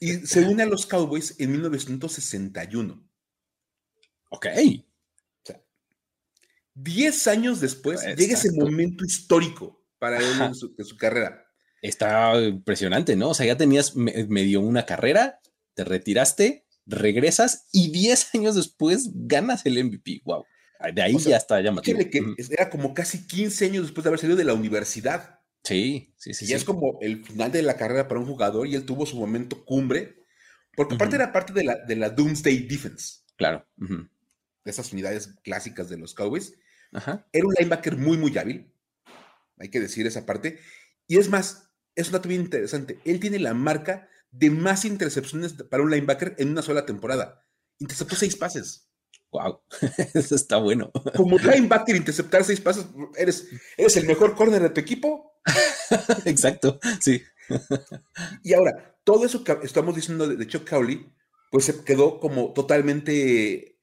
y se une a los Cowboys en 1961. Ok. O sea, diez años después llega ese momento histórico para él en su, carrera. Está impresionante, ¿no? O sea, ya tenías medio una carrera, te retiraste, regresas y diez <laughs> años después ganas el MVP. Wow. De ahí ya está llamativo. Que era como casi 15 años después de haber salido de la universidad. Sí, sí, sí. Y es como el final de la carrera para un jugador y él tuvo su momento cumbre, porque aparte era parte de la, de la Doomsday Defense. Claro. De esas unidades clásicas de los Cowboys. Era un linebacker muy, muy hábil. Hay que decir esa parte. Y es más, es un dato bien interesante. Él tiene la marca de más intercepciones para un linebacker en una sola temporada. Interceptó seis pases. Wow, <laughs> eso está bueno. Como linebacker, interceptar seis pasos, eres, eres el mejor corner de tu equipo. <laughs> Exacto, sí. <laughs> y ahora, todo eso que estamos diciendo de, Chuck Cowley, pues se quedó como totalmente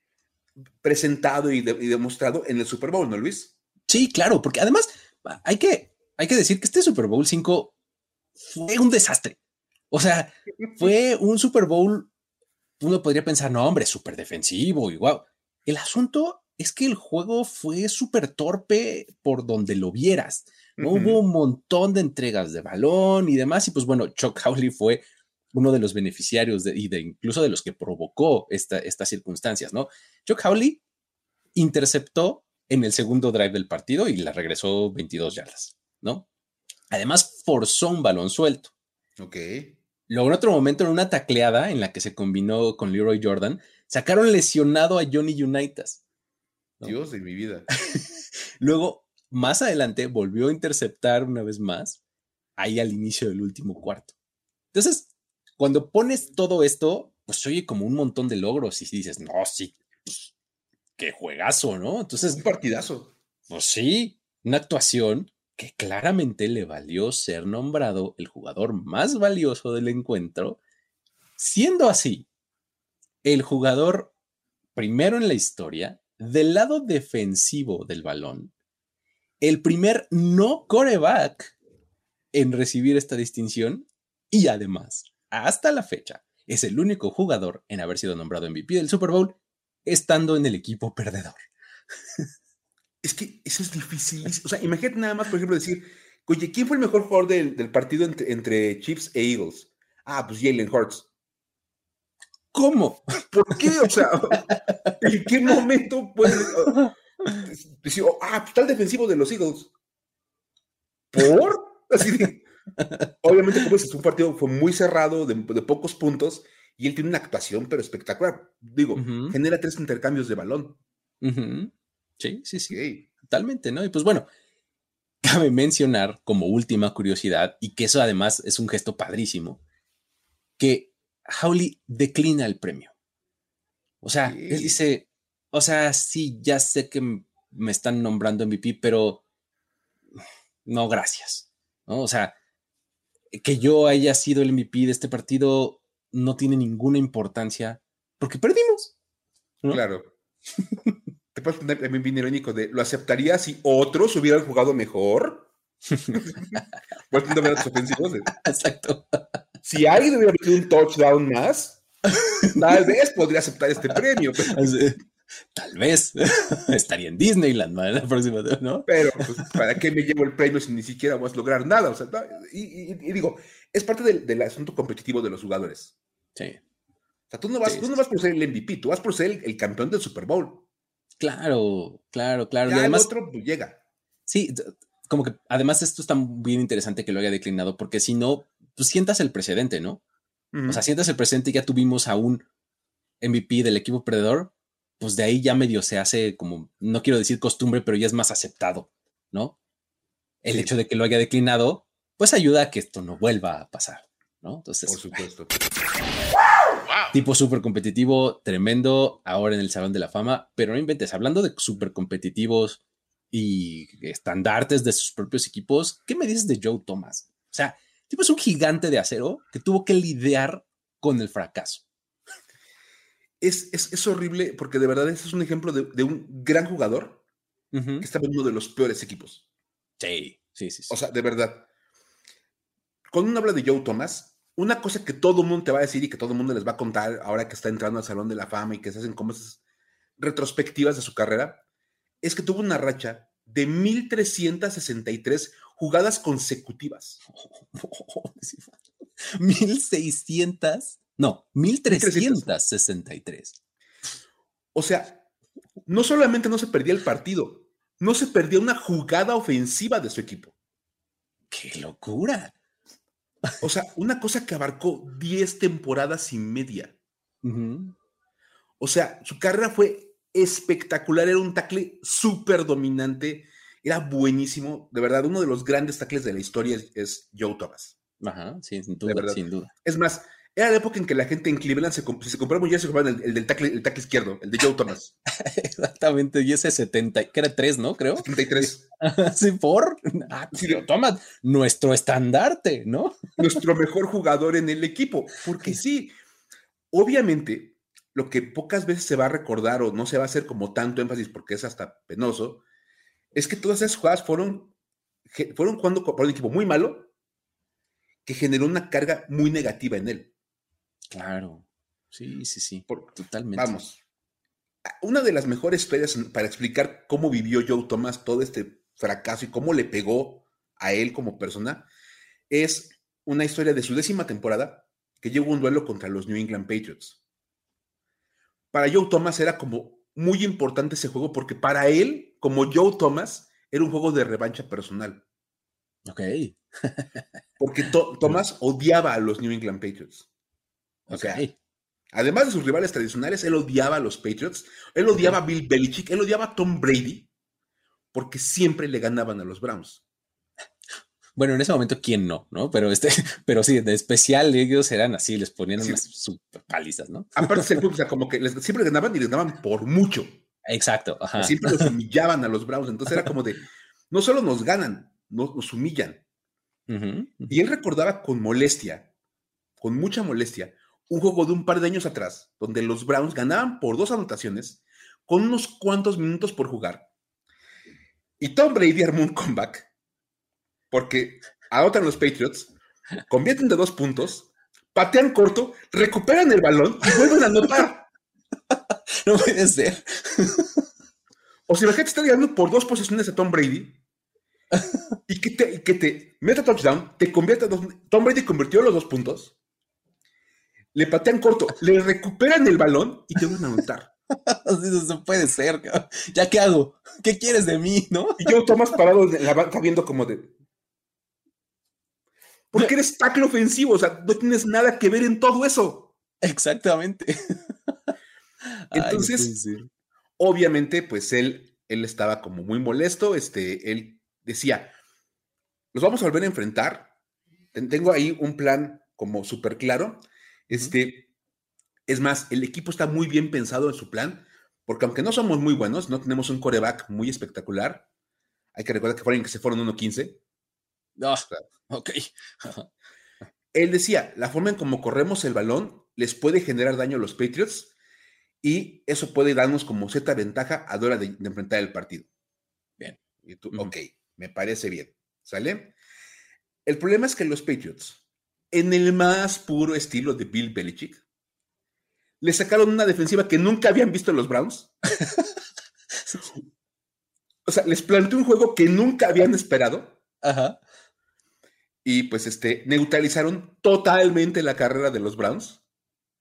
presentado y, demostrado en el Super Bowl, ¿no, Luis? Sí, claro, porque además hay que, hay que decir que este Super Bowl 5 fue un desastre. O sea, <laughs> fue un Super Bowl uno podría pensar, no, hombre, súper defensivo y wow. El asunto es que el juego fue súper torpe por donde lo vieras. ¿no? Hubo un montón de entregas de balón y demás. Y pues bueno, Chuck Howley fue uno de los beneficiarios y de incluso de los que provocó estas circunstancias, ¿no? Chuck Howley interceptó en el segundo drive del partido y la regresó 22 yardas, ¿no? Además, forzó un balón suelto. Ok. Luego, en otro momento, en una tacleada en la que se combinó con Leroy Jordan, Sacaron lesionado a Johnny Unitas. Dios de mi vida. <laughs> Luego, más adelante, volvió a interceptar una vez más, ahí al inicio del último cuarto. Entonces, cuando pones todo esto, pues oye como un montón de logros y dices, no, sí, pues, qué juegazo, ¿no? Entonces. Un partidazo. Pues sí, una actuación que claramente le valió ser nombrado el jugador más valioso del encuentro. Siendo así, el jugador primero en la historia del lado defensivo del balón, el primer no coreback en recibir esta distinción y además, hasta la fecha, es el único jugador en haber sido nombrado MVP del Super Bowl estando en el equipo perdedor. Es que eso es difícil. O sea, imagínate nada más, por ejemplo, decir, oye, ¿quién fue el mejor jugador del, partido entre, entre, Chiefs e Eagles? Ah, pues Jalen Hurts. ¿Cómo? ¿Por qué? O sea, ¿en qué momento puedes decir, oh, ah, pues, está el defensivo de los Eagles? ¿Por? Así obviamente, como es un partido fue muy cerrado, de, pocos puntos, y él tiene una actuación, pero espectacular. Digo, genera tres intercambios de balón. Sí, sí, sí. Totalmente, ¿no? Y pues bueno, <laughs> cabe mencionar como última curiosidad, y que eso además es un gesto padrísimo, que Howley declina el premio. O sea, él dice, o sea, sí, ya sé que me están nombrando MVP, pero no, gracias. ¿no? O sea, que yo haya sido el MVP de este partido no tiene ninguna importancia porque perdimos. Claro. <laughs> Te puedes poner también bien irónico de ¿lo aceptaría si otros hubieran jugado mejor? Puedes poner ofensivos. Exacto. Si alguien hubiera metido un touchdown más, tal vez podría aceptar este premio. <laughs> Tal vez <laughs> estaría en Disneyland la próxima, ¿no? Pero, pues, ¿para qué me llevo el premio si ni siquiera vas a lograr nada? O sea, y, digo, es parte del, asunto competitivo de los jugadores. Sí. O sea, tú no vas, tú no vas por ser el MVP, tú vas por ser el, campeón del Super Bowl. Claro, claro, claro. y además, el otro pues, llega. Sí, como que además esto está bien interesante que lo haya declinado, porque si no, pues sientas el precedente, ¿no? O sea, sientas el precedente y ya tuvimos a un MVP del equipo perdedor pues de ahí ya medio se hace como, no quiero decir costumbre, pero ya es más aceptado, ¿no? El hecho de que lo haya declinado, pues ayuda a que esto no vuelva a pasar, ¿no? Entonces, por supuesto. Tipo súper competitivo, tremendo, ahora en el Salón de la Fama, pero no inventes, hablando de súper competitivos y estandartes de sus propios equipos, ¿qué me dices de Joe Thomas? O sea, tipo es un gigante de acero que tuvo que lidiar con el fracaso es, horrible porque de verdad ese es un ejemplo de, un gran jugador que está en uno de los peores equipos. Sí, sí, sí, O sea, de verdad. Cuando uno habla de Joe Thomas, una cosa que todo el mundo te va a decir y que todo el mundo les va a contar ahora que está entrando al Salón de la Fama y que se hacen como esas retrospectivas de su carrera, es que tuvo una racha de 1363 jugadas consecutivas. <laughs> 1600 No, 1363. O sea, no solamente no se perdía el partido, no se perdía una jugada ofensiva de su equipo. ¡Qué locura! O sea, una cosa que abarcó 10 temporadas y media. O sea, su carrera fue espectacular, era un tackle súper dominante, era buenísimo, de verdad, uno de los grandes tackles de la historia es, Joe Thomas. Ajá, sí, sin duda, sin duda. Es más, era la época en que la gente en Cleveland, se, compraba un se compraban el, del tackle, el tackle izquierdo, el de Joe Thomas. <laughs> Exactamente, y ese 70, que era 3, ¿no? Creo. 73. <laughs> sí, por. Ah, Thomas, nuestro estandarte, ¿no? nuestro mejor jugador en el equipo. Porque sí, obviamente, lo que pocas veces se va a recordar o no se va a hacer como tanto énfasis porque es hasta penoso, es que todas esas jugadas fueron, fueron jugando por un equipo muy malo que generó una carga muy negativa en él. Claro, sí, sí, sí, totalmente. Vamos, una de las mejores historias para explicar cómo vivió Joe Thomas todo este fracaso y cómo le pegó a él como persona es una historia de su décima temporada que llegó un duelo contra los New England Patriots. Para Joe Thomas era como muy importante ese juego porque para él, como Joe Thomas, era un juego de revancha personal. Ok. <laughs> porque Thomas odiaba a los New England Patriots. O sea, además de sus rivales tradicionales, él odiaba a los Patriots, él odiaba a Bill Belichick, él odiaba a Tom Brady, porque siempre le ganaban a los Browns. Bueno, en ese momento, ¿quién no? ¿No? Pero este, <laughs> pero sí, de especial ellos eran así, les ponían unas super palizas, ¿no? Aparte, o sea, como que siempre ganaban y les ganaban por mucho. Exacto. Siempre los <laughs> humillaban a los Browns. Entonces era como de, no solo nos ganan, nos, humillan. Y él recordaba con molestia, con mucha molestia, un juego de un par de años atrás, donde los Browns ganaban por dos anotaciones, con unos cuantos minutos por jugar. Y Tom Brady armó un comeback, porque anotan los Patriots, convierten de dos puntos, patean corto, recuperan el balón y vuelven a anotar. <laughs> No puede ser. O si la gente está ganando por dos posiciones a Tom Brady y que te, que te meta touchdown, te convierte a dos. Tom Brady convirtió los dos puntos le patean corto, le recuperan el balón y te van a anotar. <laughs> Eso puede ser, ¿ya qué hago? ¿Qué quieres de mí, no? Y yo Tomás parado en la banca viendo como de... Porque eres tackle ofensivo, o sea, no tienes nada que ver en todo eso. Exactamente. <laughs> Entonces, obviamente, pues él, él estaba como muy molesto. Este, él decía: Los vamos a volver a enfrentar. Tengo ahí un plan como súper claro. Este, es más, el equipo está muy bien pensado en su plan, porque aunque no somos muy buenos, no tenemos un coreback muy espectacular. Hay que recordar que fueron que se fueron 1-15. Ah, ok. <laughs> Él decía, la forma en cómo corremos el balón les puede generar daño a los Patriots y eso puede darnos como cierta ventaja a la hora de, enfrentar el partido. Bien. Y tú, ok, me parece bien. ¿Sale? El problema es que los Patriots, en el más puro estilo de Bill Belichick, le sacaron una defensiva que nunca habían visto los Browns. <laughs> o sea, les planteó un juego que nunca habían esperado. Ajá. Y pues este, neutralizaron totalmente la carrera de los Browns.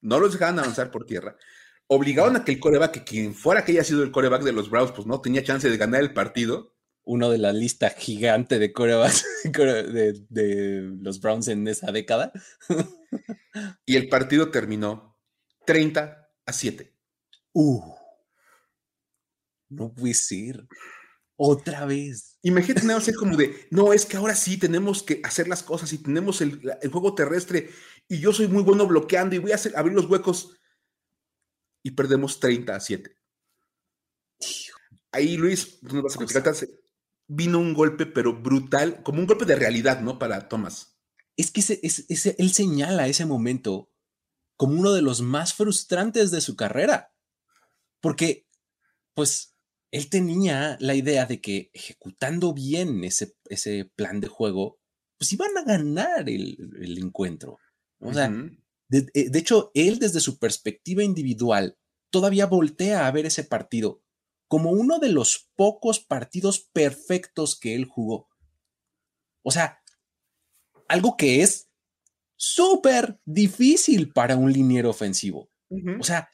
No los dejaban avanzar por tierra. Obligaron a que el coreback, que quien fuera que haya sido el coreback de los Browns, pues no tenía chance de ganar el partido. Uno de la lista gigante de corebacks <laughs> de, de los Browns en esa década. y el partido terminó 30 a 7. Uh, no puede ser. Otra vez. Imagínate nada más como de, no, es que ahora sí tenemos que hacer las cosas y tenemos el, juego terrestre y yo soy muy bueno bloqueando y voy a hacer, abrir los huecos y perdemos 30 a 7. Ahí, Luis, no vas a platicar, vino un golpe, pero brutal, como un golpe de realidad, ¿no? Para Thomas. Es que ese, él señala ese momento como uno de los más frustrantes de su carrera, porque, pues, él tenía la idea de que ejecutando bien ese, ese plan de juego, pues iban a ganar el, encuentro. O sea, eh, de, hecho, él desde su perspectiva individual todavía voltea a ver ese partido como uno de los pocos partidos perfectos que él jugó. O sea, algo que es súper difícil para un liniero ofensivo. O sea,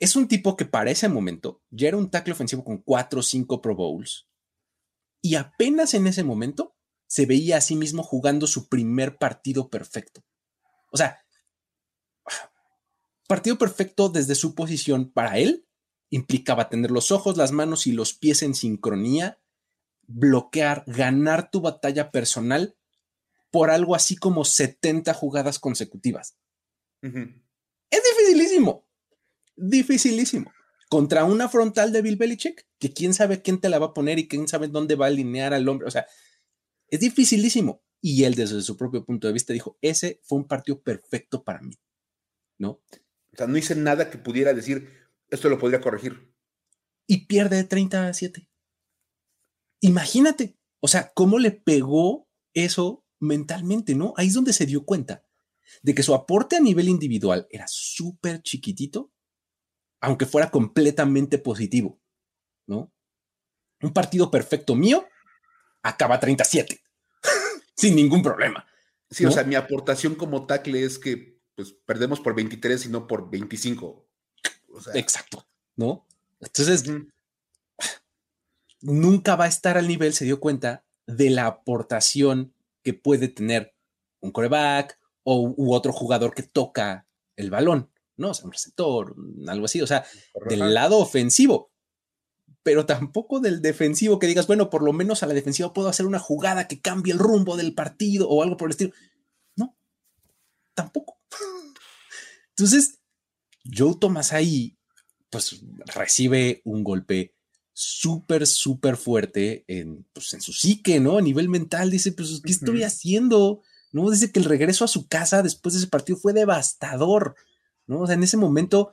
es un tipo que para ese momento ya era un tackle ofensivo con cuatro o cinco Pro Bowls y apenas en ese momento se veía a sí mismo jugando su primer partido perfecto. O sea, partido perfecto desde su posición para él implicaba tener los ojos, las manos y los pies en sincronía, bloquear, ganar tu batalla personal por algo así como 70 jugadas consecutivas. Es dificilísimo dificilísimo. Contra una frontal de Bill Belichick, que quién sabe quién te la va a poner y quién sabe dónde va a alinear al hombre. O sea, es dificilísimo. Y él, desde su propio punto de vista, dijo: Ese fue un partido perfecto para mí. ¿No? O sea, no hice nada que pudiera decir, esto lo podría corregir. Y pierde 30 a 7. Imagínate, o sea, cómo le pegó eso mentalmente, ¿no? Ahí es donde se dio cuenta de que su aporte a nivel individual era súper chiquitito aunque fuera completamente positivo, ¿no? Un partido perfecto mío acaba 37, <laughs> sin ningún problema. Sí, o sea, mi aportación como tackle es que pues, perdemos por 23 y no por 25. Exacto, ¿no? Entonces, nunca va a estar al nivel, se dio cuenta, de la aportación que puede tener un coreback o u otro jugador que toca el balón. ¿no? O sea, un receptor, algo así, o sea, del lado ofensivo, pero tampoco del defensivo que digas, bueno, por lo menos a la defensiva puedo hacer una jugada que cambie el rumbo del partido o algo por el estilo. No, tampoco. <gasps> Entonces, Joe Thomas ahí, pues recibe un golpe súper, súper fuerte en, pues, en su psique, ¿no? A nivel mental, dice, pues, ¿qué estoy haciendo? ¿No? Dice que el regreso a su casa después de ese partido fue devastador. ¿no? O sea, en ese momento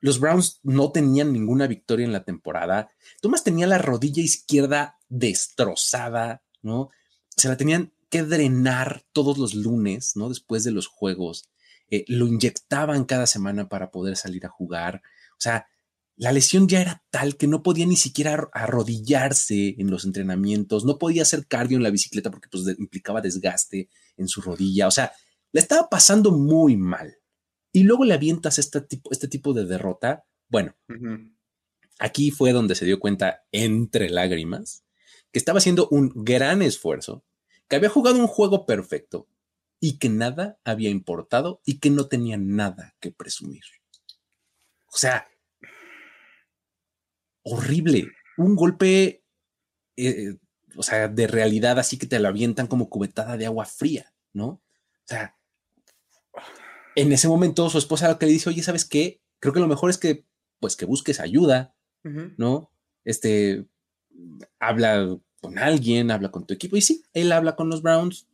los Browns no tenían ninguna victoria en la temporada. Thomas tenía la rodilla izquierda destrozada, ¿no? Se la tenían que drenar todos los lunes, ¿no? Después de los juegos. Eh, lo inyectaban cada semana para poder salir a jugar. O sea, la lesión ya era tal que no podía ni siquiera arrodillarse en los entrenamientos, no podía hacer cardio en la bicicleta porque pues, implicaba desgaste en su rodilla. O sea, le estaba pasando muy mal, y luego le avientas este tipo, este tipo de derrota, bueno, aquí fue donde se dio cuenta, entre lágrimas, que estaba haciendo un gran esfuerzo, que había jugado un juego perfecto, y que nada había importado y que no tenía nada que presumir. O sea, horrible. Un golpe, eh, o sea, de realidad así que te la avientan como cubetada de agua fría, ¿no? O sea, en ese momento su esposa que le dice, oye, ¿sabes qué? Creo que lo mejor es que, pues, que busques ayuda, ¿no? Este, habla con alguien, habla con tu equipo. Y sí, él habla con los Browns,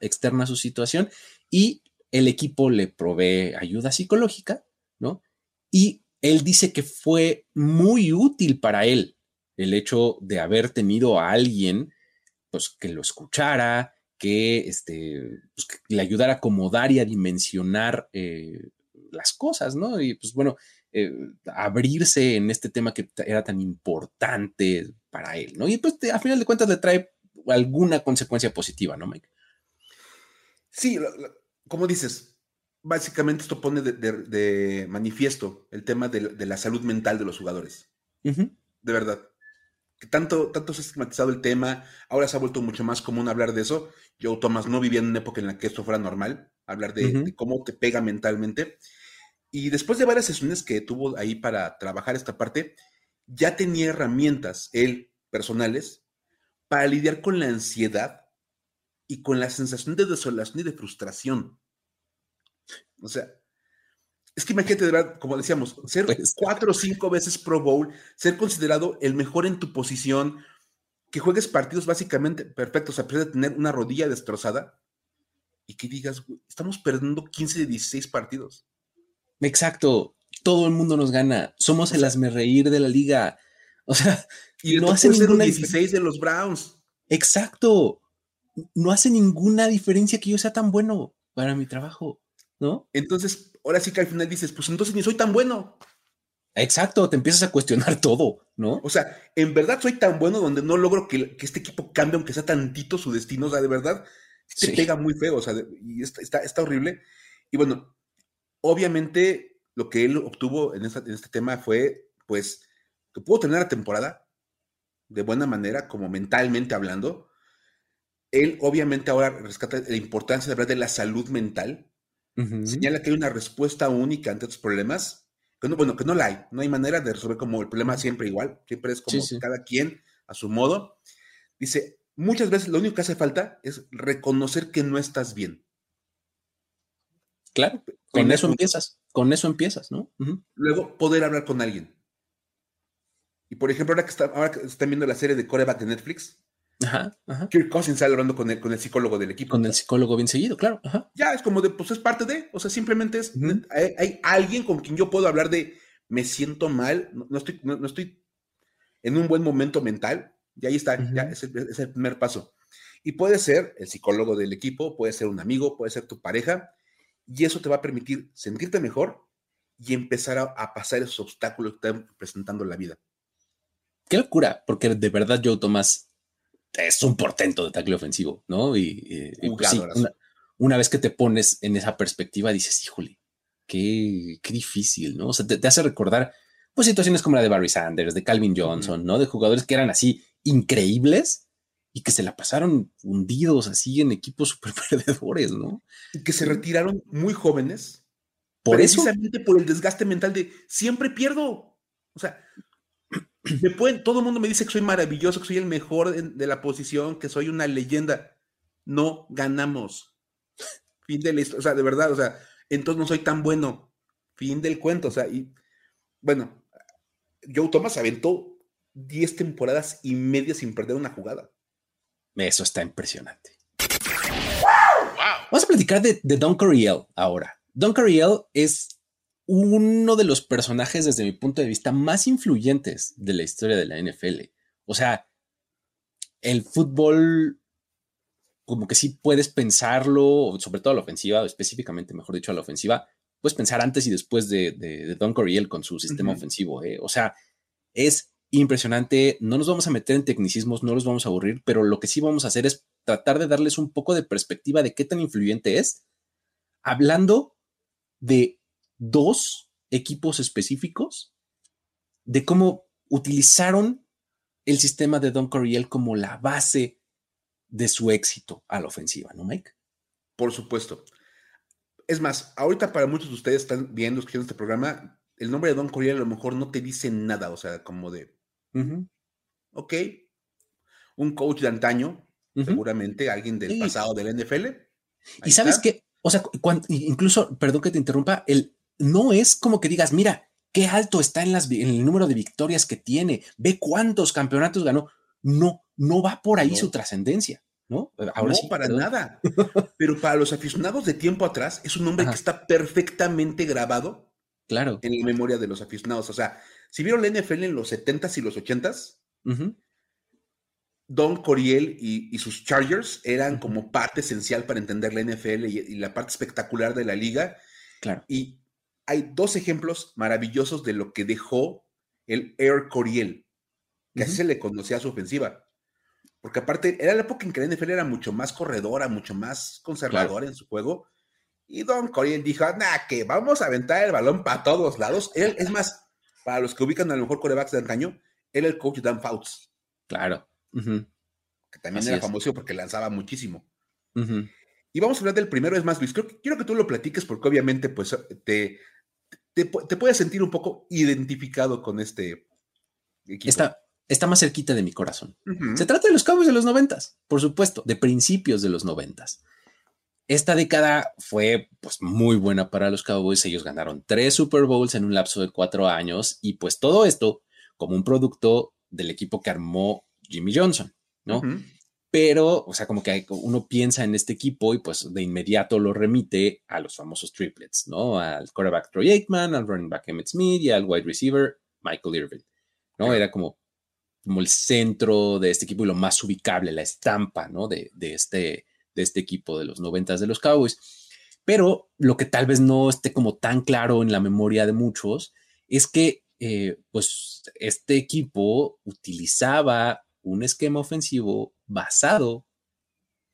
externa su situación y el equipo le provee ayuda psicológica, ¿no? Y él dice que fue muy útil para él el hecho de haber tenido a alguien, pues, que lo escuchara, que, este, pues, le ayudara a acomodar y a dimensionar eh, las cosas, ¿no? Y pues bueno, eh, abrirse en este tema que era tan importante para él, ¿no? Y pues a final de cuentas le trae alguna consecuencia positiva, ¿no, Mike? Sí, como dices, básicamente esto pone de, manifiesto el tema de, la salud mental de los jugadores. De verdad. Que tanto, tanto se ha estigmatizado el tema, ahora se ha vuelto mucho más común hablar de eso. Yo, Tomás, no vivía en una época en la que esto fuera normal, hablar de, cómo te pega mentalmente. Y después de varias sesiones que tuvo ahí para trabajar esta parte, ya tenía herramientas, él, personales, para lidiar con la ansiedad y con la sensación de desolación y de frustración. O sea, es que imagínate, de verdad, como decíamos, ser cuatro o cinco veces Pro Bowl, ser considerado el mejor en tu posición, que juegues partidos básicamente perfectos, a pesar de tener una rodilla destrozada, y que digas, estamos perdiendo 15 de 16 partidos. Exacto, todo el mundo nos gana, somos el el reír de la liga. O sea, y no hace ninguna 16 de los Browns. Exacto, no hace ninguna diferencia que yo sea tan bueno para mi trabajo, ¿no? Entonces, ahora sí que al final dices, pues entonces ni soy tan bueno. Exacto, te empiezas a cuestionar <laughs> todo, ¿no? O sea, en verdad soy tan bueno donde no logro que, este equipo cambie, aunque sea tantito su destino, o sea, de verdad, te pega muy feo, o sea, y está, está, horrible. Y bueno, obviamente lo que él obtuvo en, en este tema fue, pues, que pudo tener la temporada de buena manera, como mentalmente hablando, él obviamente ahora rescata la importancia de hablar de la salud mental. Señala que hay una respuesta única ante estos problemas. Que no, bueno, que no la hay. No hay manera de resolver como el problema siempre igual. Siempre es como cada quien a su modo. Dice, muchas veces lo único que hace falta es reconocer que no estás bien. Claro, con eso empiezas. Con eso empiezas, ¿no? Luego, poder hablar con alguien. Y por ejemplo, ahora que, está, ahora que están viendo la serie de Coreback de Netflix, Ajá, ajá. Kirk Cousins sale hablando con el, con el psicólogo del equipo. Con el psicólogo bien seguido, claro. Ya es como de, pues es parte de, o sea, simplemente es, hay, alguien con quien yo puedo hablar de, me siento mal, no, estoy, no, estoy en un buen momento mental, y ahí está, ya es el, primer paso. Y puede ser el psicólogo del equipo, puede ser un amigo, puede ser tu pareja, y eso te va a permitir sentirte mejor y empezar a, a pasar esos obstáculos que te están presentando la vida. Qué locura, porque de verdad, yo, Tomás, es un portento de tackle ofensivo, ¿no? Y, pues una, vez que te pones en esa perspectiva, dices, híjole, qué, qué difícil, ¿no? O sea, te, hace recordar, pues, situaciones como la de Barry Sanders, de Calvin Johnson, ¿no? De jugadores que eran así increíbles y que se la pasaron hundidos así en equipos <laughs> súper perdedores, ¿no? Y que se retiraron muy jóvenes. Por precisamente por el desgaste mental de siempre pierdo. O sea, <clears throat> me pueden, todo el mundo me dice que soy maravilloso, que soy el mejor de, la posición, que soy una leyenda. No ganamos. <laughs> Fin de la historia. O sea, de verdad, o sea, entonces no soy tan bueno. Fin del cuento. O sea, y bueno, Joe Thomas aventó 10 temporadas y media sin perder una jugada. Eso está impresionante. Vamos a platicar de, de Don Coriel ahora. Don Coriel es uno de los personajes, desde mi punto de vista, más influyentes de la historia de la NFL. O sea, el fútbol, como que sí puedes pensarlo, sobre todo a la ofensiva, específicamente, mejor dicho, a la ofensiva, puedes pensar antes y después de, Don Coriel con su sistema ofensivo. ¿eh? O sea, es impresionante. No nos vamos a meter en tecnicismos, no los vamos a aburrir, pero lo que sí vamos a hacer es tratar de darles un poco de perspectiva de qué tan influyente es, hablando de dos equipos específicos de cómo utilizaron el sistema de Don Coriel como la base de su éxito a la ofensiva, ¿no, Mike? Por supuesto. Es más, ahorita para muchos de ustedes están viendo, escuchando este programa, el nombre de Don Coriel a lo mejor no te dice nada, o sea, como de, ok, un coach de antaño, seguramente alguien del pasado del NFL. y sabes que, o sea, incluso, perdón que te interrumpa, el, no es como que digas, mira, qué alto está en, las, en el número de victorias que tiene, ve cuántos campeonatos ganó. No, no va por ahí su trascendencia. ¿no? Ahora no, para nada. Pero para los aficionados de tiempo atrás, es un nombre que está perfectamente grabado claro. en la memoria de los aficionados. O sea, si vieron la NFL en los 70s y los 80s, Don Coriel y, sus Chargers eran como parte esencial para entender la NFL y, la parte espectacular de la liga. Claro. Y hay dos ejemplos maravillosos de lo que dejó el Air Coriel, que así se le conocía a su ofensiva. Porque aparte, era la época en que la NFL era mucho más corredora, mucho más conservadora en su juego. Y Don Coriel dijo, nah, que vamos a aventar el balón para todos lados. Él, es más, para los que ubican a lo mejor corebacks de antaño, era el coach Dan Fouts. Claro. Que también era famoso porque lanzaba muchísimo. Y vamos a hablar del primero, es más, Luis, quiero que tú lo platiques porque obviamente pues te, te, puedes sentir un poco identificado con este equipo. Está, está más cerquita de mi corazón. Se trata de los Cowboys de los noventas, por supuesto, de principios de los noventas. Esta década fue pues muy buena para los Cowboys. Ellos ganaron tres Super Bowls en un lapso de cuatro años y pues todo esto como un producto del equipo que armó Jimmy Johnson, ¿no? Pero, o sea, como que uno piensa en este equipo y pues de inmediato lo remite a los famosos triplets, ¿no? Al quarterback Troy Aikman, al running back Emmett Smith y al wide receiver Michael Irvin, ¿no? Era como, como el centro de este equipo y lo más ubicable, la estampa, ¿no? De, este, de este equipo de los noventas de los Cowboys. Pero lo que tal vez no esté como tan claro en la memoria de muchos es que, eh, pues, este equipo utilizaba un esquema ofensivo basado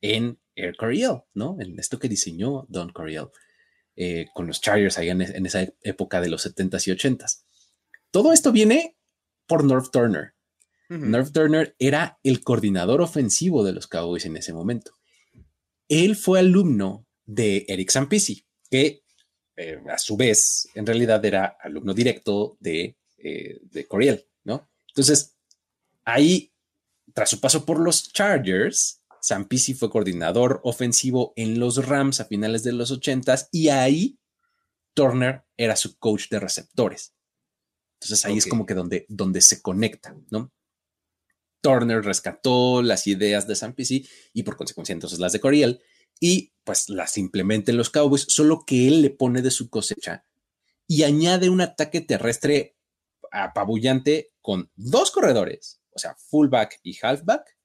en Air Coryell, ¿no? En esto que diseñó Don Coryell eh, con los Chargers ahí en, esa época de los 70s y 80s. Todo esto viene por North Turner. North Turner era el coordinador ofensivo de los Cowboys en ese momento. Él fue alumno de Eric Sampisi, que eh, a su vez en realidad era alumno directo de, eh, de Coriel, ¿no? Entonces, ahí tras su paso por los Chargers, Sam Pisi fue coordinador ofensivo en los Rams a finales de los 80 y ahí Turner era su coach de receptores. Entonces ahí es como que donde, donde se conecta, ¿no? Turner rescató las ideas de Sam Pisi y por consecuencia entonces las de Coriel y pues las implementa en los Cowboys, solo que él le pone de su cosecha y añade un ataque terrestre apabullante con dos corredores o sea, fullback y halfback,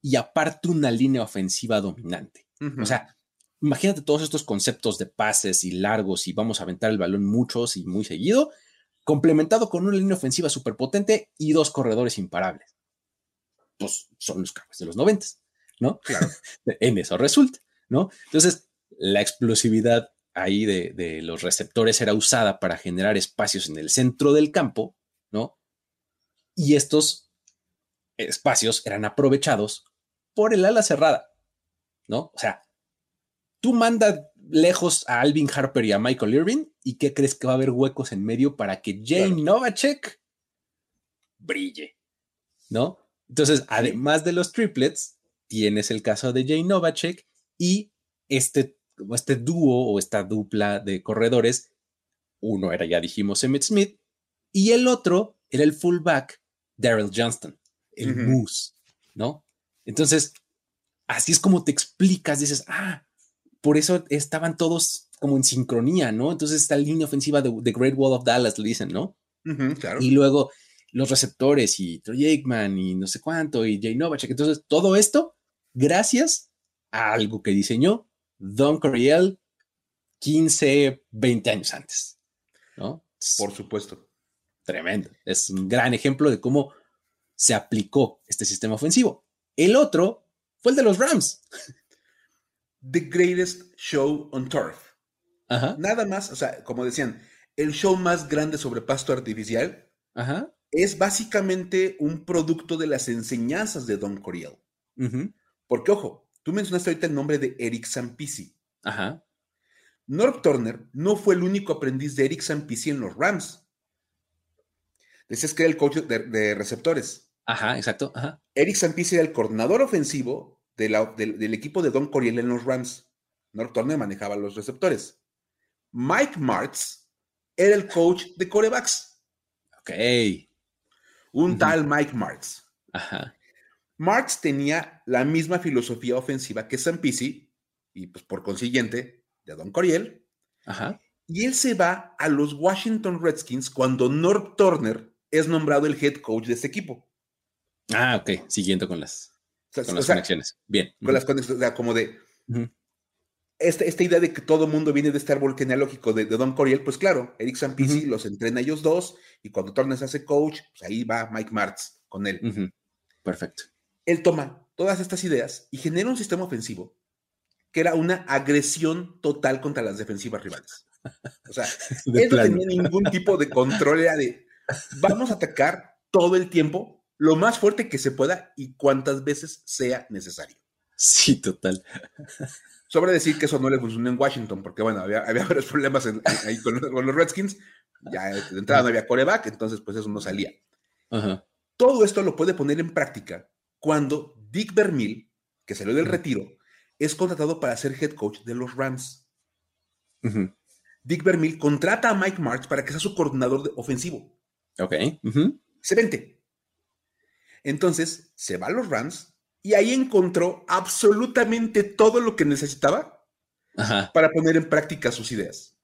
y aparte una línea ofensiva dominante. O sea, imagínate todos estos conceptos de pases y largos y vamos a aventar el balón muchos y muy seguido, complementado con una línea ofensiva súper potente y dos corredores imparables. Pues son los cabos de los noventas, ¿no? Claro. <laughs> en eso resulta, ¿no? Entonces, la explosividad ahí de, de, los receptores era usada para generar espacios en el centro del campo, ¿no? Y estos espacios eran aprovechados por el ala cerrada, ¿no? O sea, tú mandas lejos a Alvin Harper y a Michael Irving y ¿qué crees que va a haber huecos en medio para que Jane Novacek brille, ¿no? Entonces, además de los triplets, tienes el caso de Jane Novacek y este, este dúo o esta dupla de corredores, uno era, ya dijimos, Emmett Smith, y el otro era el fullback Daryl Johnston el moose, ¿no? Entonces, así es como te explicas, dices, ah, por eso estaban todos como en sincronía, ¿no? Entonces esta línea ofensiva de The Great Wall of Dallas, le dicen, ¿no? claro. Y luego los receptores y Troy Aikman y no sé cuánto y Jay Novacek. Entonces, todo esto gracias a algo que diseñó Don Coriel 15, 20 años antes, ¿no? Por supuesto. Tremendo. Es un gran ejemplo de cómo se aplicó este sistema ofensivo. El otro fue el de los Rams. The greatest show on turf. Nada más, o sea, como decían, el show más grande sobre pasto artificial es básicamente un producto de las enseñanzas de Don Coriel. Porque, ojo, tú mencionaste ahorita el nombre de Eric Sampisi. Ajá. Norb Turner no fue el único aprendiz de Eric Sampisi en los Rams. Decías que era el coach de, receptores. Ajá, exacto. Ajá. Eric Sampisi era el coordinador ofensivo del, equipo de Don Coriel en los Rams. Norb Turner manejaba los receptores. Mike Martz era el coach de corebacks. Ok. Un tal Mike Martz. Ajá. Martz tenía la misma filosofía ofensiva que Sampisi y pues por consiguiente de Don Coriel. Ajá. Y él se va a los Washington Redskins cuando Norb Turner es nombrado el head coach de este equipo. Ah, ok, siguiendo con las, conexiones. Bien. Con las conexiones, o sea, como de esta, idea de que todo mundo viene de este árbol genealógico de, Don Coriel, pues claro, Eric Sampisi los entrena ellos dos y cuando Turner se hace coach, pues ahí va Mike Martz con él. Perfecto. Él toma todas estas ideas y genera un sistema ofensivo que era una agresión total contra las defensivas rivales. O sea, <laughs> él no tenía ningún tipo de control, era de vamos a atacar todo el tiempo, lo más fuerte que se pueda y cuantas veces sea necesario. Sí, total. Sobre decir que eso no le funcionó en Washington, porque bueno, había, <laughs> varios problemas ahí con, los Redskins. Ya de entrada no había coreback, entonces pues eso no salía. Todo esto lo puede poner en práctica cuando Dick Vermeil, que salió del retiro, es contratado para ser head coach de los Rams. Dick Vermeil contrata a Mike Martz para que sea su coordinador ofensivo. Ok. Se vente. Entonces se va a los Rams y ahí encontró absolutamente todo lo que necesitaba para poner en práctica sus ideas.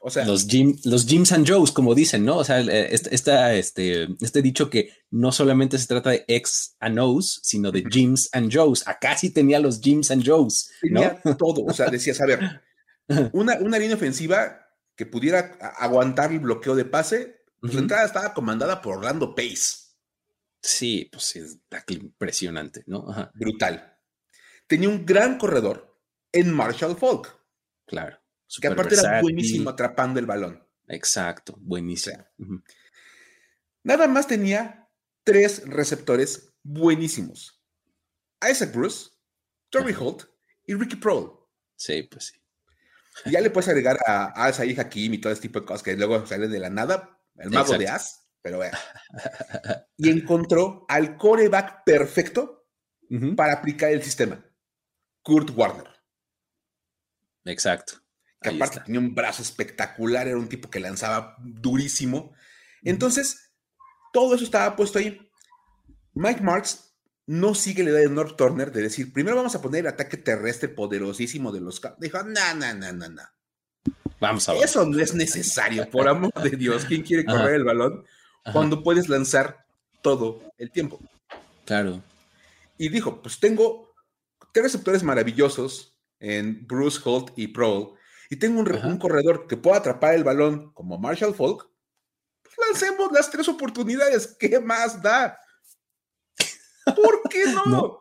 O sea, los, los Jims and Joes, como dicen, ¿no? O sea, este, este, este dicho que no solamente se trata de X and O's, sino de Jims and Joes. Acá sí tenía los Jims and Joes. Tenía <laughs> todo. O sea, decías, a ver, una, una línea ofensiva que pudiera aguantar el bloqueo de pase, pues la entrada estaba comandada por Orlando Pace. Sí, pues es impresionante, ¿no? Brutal. Tenía un gran corredor en Marshall Falk. Claro que aparte era buenísimo atrapando el balón. Exacto, buenísimo. Nada más tenía tres receptores buenísimos. Isaac Bruce, Tory Holt y Ricky Prohl. Sí, pues sí. Y ya le puedes agregar a Al-Saïd Hakim y todo ese tipo de cosas que luego sale de la nada, el mago de As, pero vea. y encontró al coreback perfecto para aplicar el sistema, Kurt Warner. Exacto que aparte tenía un brazo espectacular, era un tipo que lanzaba durísimo. Entonces, todo eso estaba puesto ahí. Mike Marks no sigue la idea de North Turner de decir, primero vamos a poner el ataque terrestre poderosísimo de los Dijo, no, no, no, no, no. Vamos a ver. Eso no es necesario, por amor de Dios. ¿Quién quiere correr el balón cuando puedes lanzar todo el tiempo? Claro. Y dijo, pues tengo tres receptores maravillosos en Bruce Holt y Prohl y tengo un, corredor que pueda atrapar el balón como Marshall Falk, pues lancemos las tres oportunidades. ¿Qué más da? <laughs> ¿Por qué no?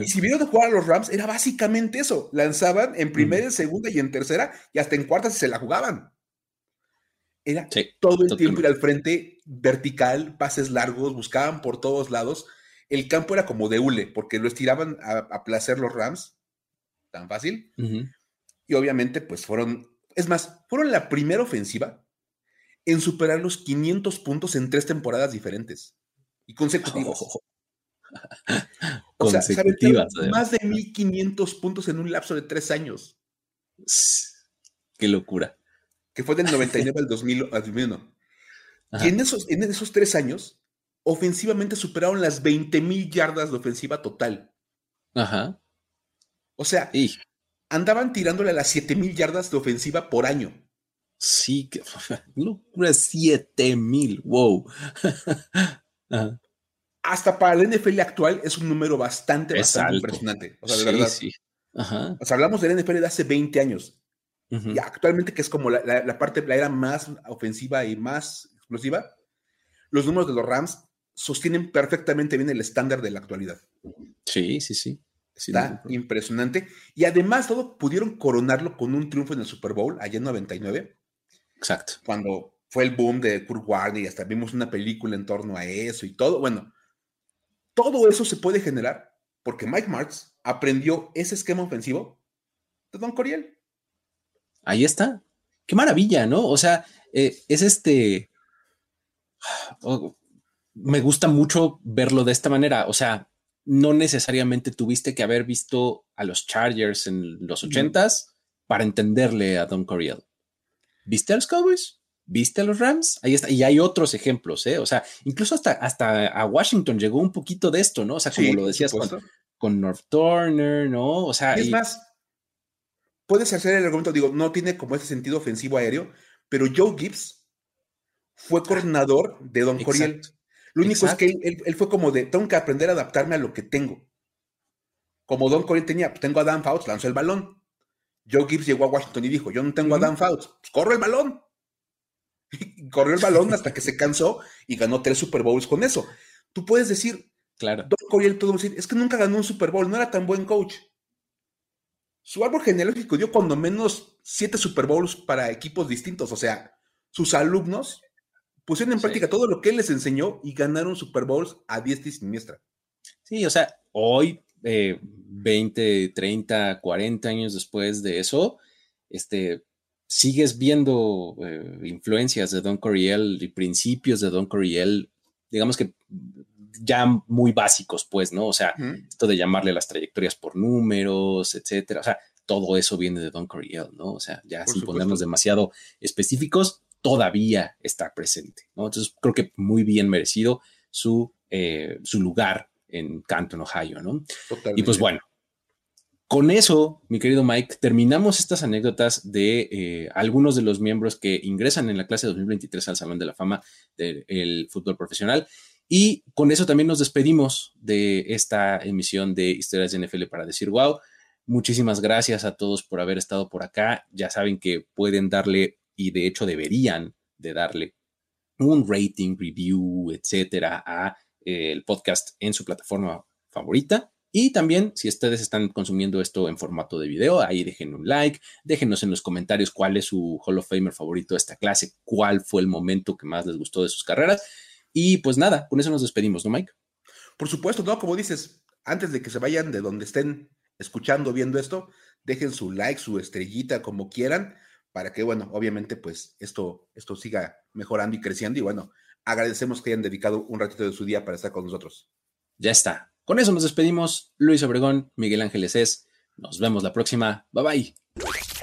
y si vieron de jugar a los Rams, era básicamente eso. Lanzaban en primera, en segunda y en tercera, y hasta en cuarta se la jugaban. Era todo el tiempo ir al frente, vertical, pases largos, buscaban por todos lados. El campo era como de hule, porque lo estiraban a, placer los Rams, tan fácil. Y obviamente, pues fueron, es más, fueron la primera ofensiva en superar los 500 puntos en tres temporadas diferentes y consecutivas. <laughs> o sea, más de 1500 puntos en un lapso de tres años. Qué locura. Que fue del 99 al, 2001. Y en esos, en esos tres años, ofensivamente superaron las 20 mil yardas de ofensiva total. Ajá. O sea, andaban tirándole a las 7000 yardas de ofensiva por año. Sí, que <laughs> locura, 7000, wow. <laughs> Hasta para el NFL actual es un número bastante, bastante impresionante. O sea, de verdad. Sí. O sea, hablamos del NFL de hace 20 años. Y actualmente, que es como la, parte, la era más ofensiva y más explosiva, los números de los Rams sostienen perfectamente bien el estándar de la actualidad. Sí, sí, sí. Está impresionante. Y además, todo pudieron coronarlo con un triunfo en el Super Bowl allá en 99. Exacto. Cuando fue el boom de Kurt Warner y hasta vimos una película en torno a eso y todo. Bueno, todo eso se puede generar porque Mike Martz aprendió ese esquema ofensivo de Don Coriel. Ahí está. Qué maravilla, ¿no? O sea, eh, es este. Oh, me gusta mucho verlo de esta manera. O sea, no necesariamente tuviste que haber visto a los Chargers en los ochentas para entenderle a Don Coriel. ¿Viste a los Cowboys? ¿Viste a los Rams? Ahí está. Y hay otros ejemplos, ¿eh? O sea, incluso hasta, hasta a Washington llegó un poquito de esto, ¿no? O sea, como lo decías con, North Turner, ¿no? O sea. Es más, puedes hacer el argumento, digo, no tiene como ese sentido ofensivo aéreo, pero Joe Gibbs fue coordinador de Don Coriel. Lo único es que él, fue como de, tengo que aprender a adaptarme a lo que tengo. Como Don Coriel tenía, pues tengo a Dan Fouts, lanzó el balón. Joe Gibbs llegó a Washington y dijo, yo no tengo a Dan Fouts, pues corro el balón. <laughs> Y corrió el balón hasta que se cansó y ganó tres Super Bowls con eso. Tú puedes decir, claro. Don Coriel, todo decir, es que nunca ganó un Super Bowl, no era tan buen coach. Su árbol genealógico dio cuando menos siete Super Bowls para equipos distintos. O sea, sus alumnos pusieron en práctica todo lo que él les enseñó y ganaron Super Bowls a diestra y siniestra. Sí, o sea, hoy, 20, 30, 40 años después de eso, este, sigues viendo eh, influencias de Don Coriel y principios de Don Coriel, digamos que ya muy básicos, pues, ¿no? O sea, esto de llamarle las trayectorias por números, etcétera. O sea, todo eso viene de Don Coriel, ¿no? O sea, ya sin ponernos demasiado específicos, todavía está presente, ¿no? Entonces, creo que muy bien merecido su, eh, su lugar en Canton, Ohio, ¿no? Y pues bueno, con eso, mi querido Mike, terminamos estas anécdotas de eh, algunos de los miembros que ingresan en la clase 2023 al Salón de la Fama del fútbol profesional. Y con eso también nos despedimos de esta emisión de Historias de NFL para decir wow. Muchísimas gracias a todos por haber estado por acá. Ya saben que pueden darle, y de hecho deberían de darle un rating, review, etcétera, a eh, el podcast en su plataforma favorita. Y también, si ustedes están consumiendo esto en formato de video, ahí dejen un like, déjenos en los comentarios cuál es su Hall of Famer favorito de esta clase, cuál fue el momento que más les gustó de sus carreras. Y pues nada, con eso nos despedimos, ¿no, Mike? Por supuesto, no, como dices, antes de que se vayan de donde estén escuchando, viendo esto, dejen su like, su estrellita, como quieran, para que, bueno, obviamente, pues esto, esto siga mejorando y creciendo. Y bueno, agradecemos que hayan dedicado un ratito de su día para estar con nosotros. Ya está. Con eso nos despedimos. Luis Obregón, Miguel Ángeles es. Nos vemos la próxima. Bye bye.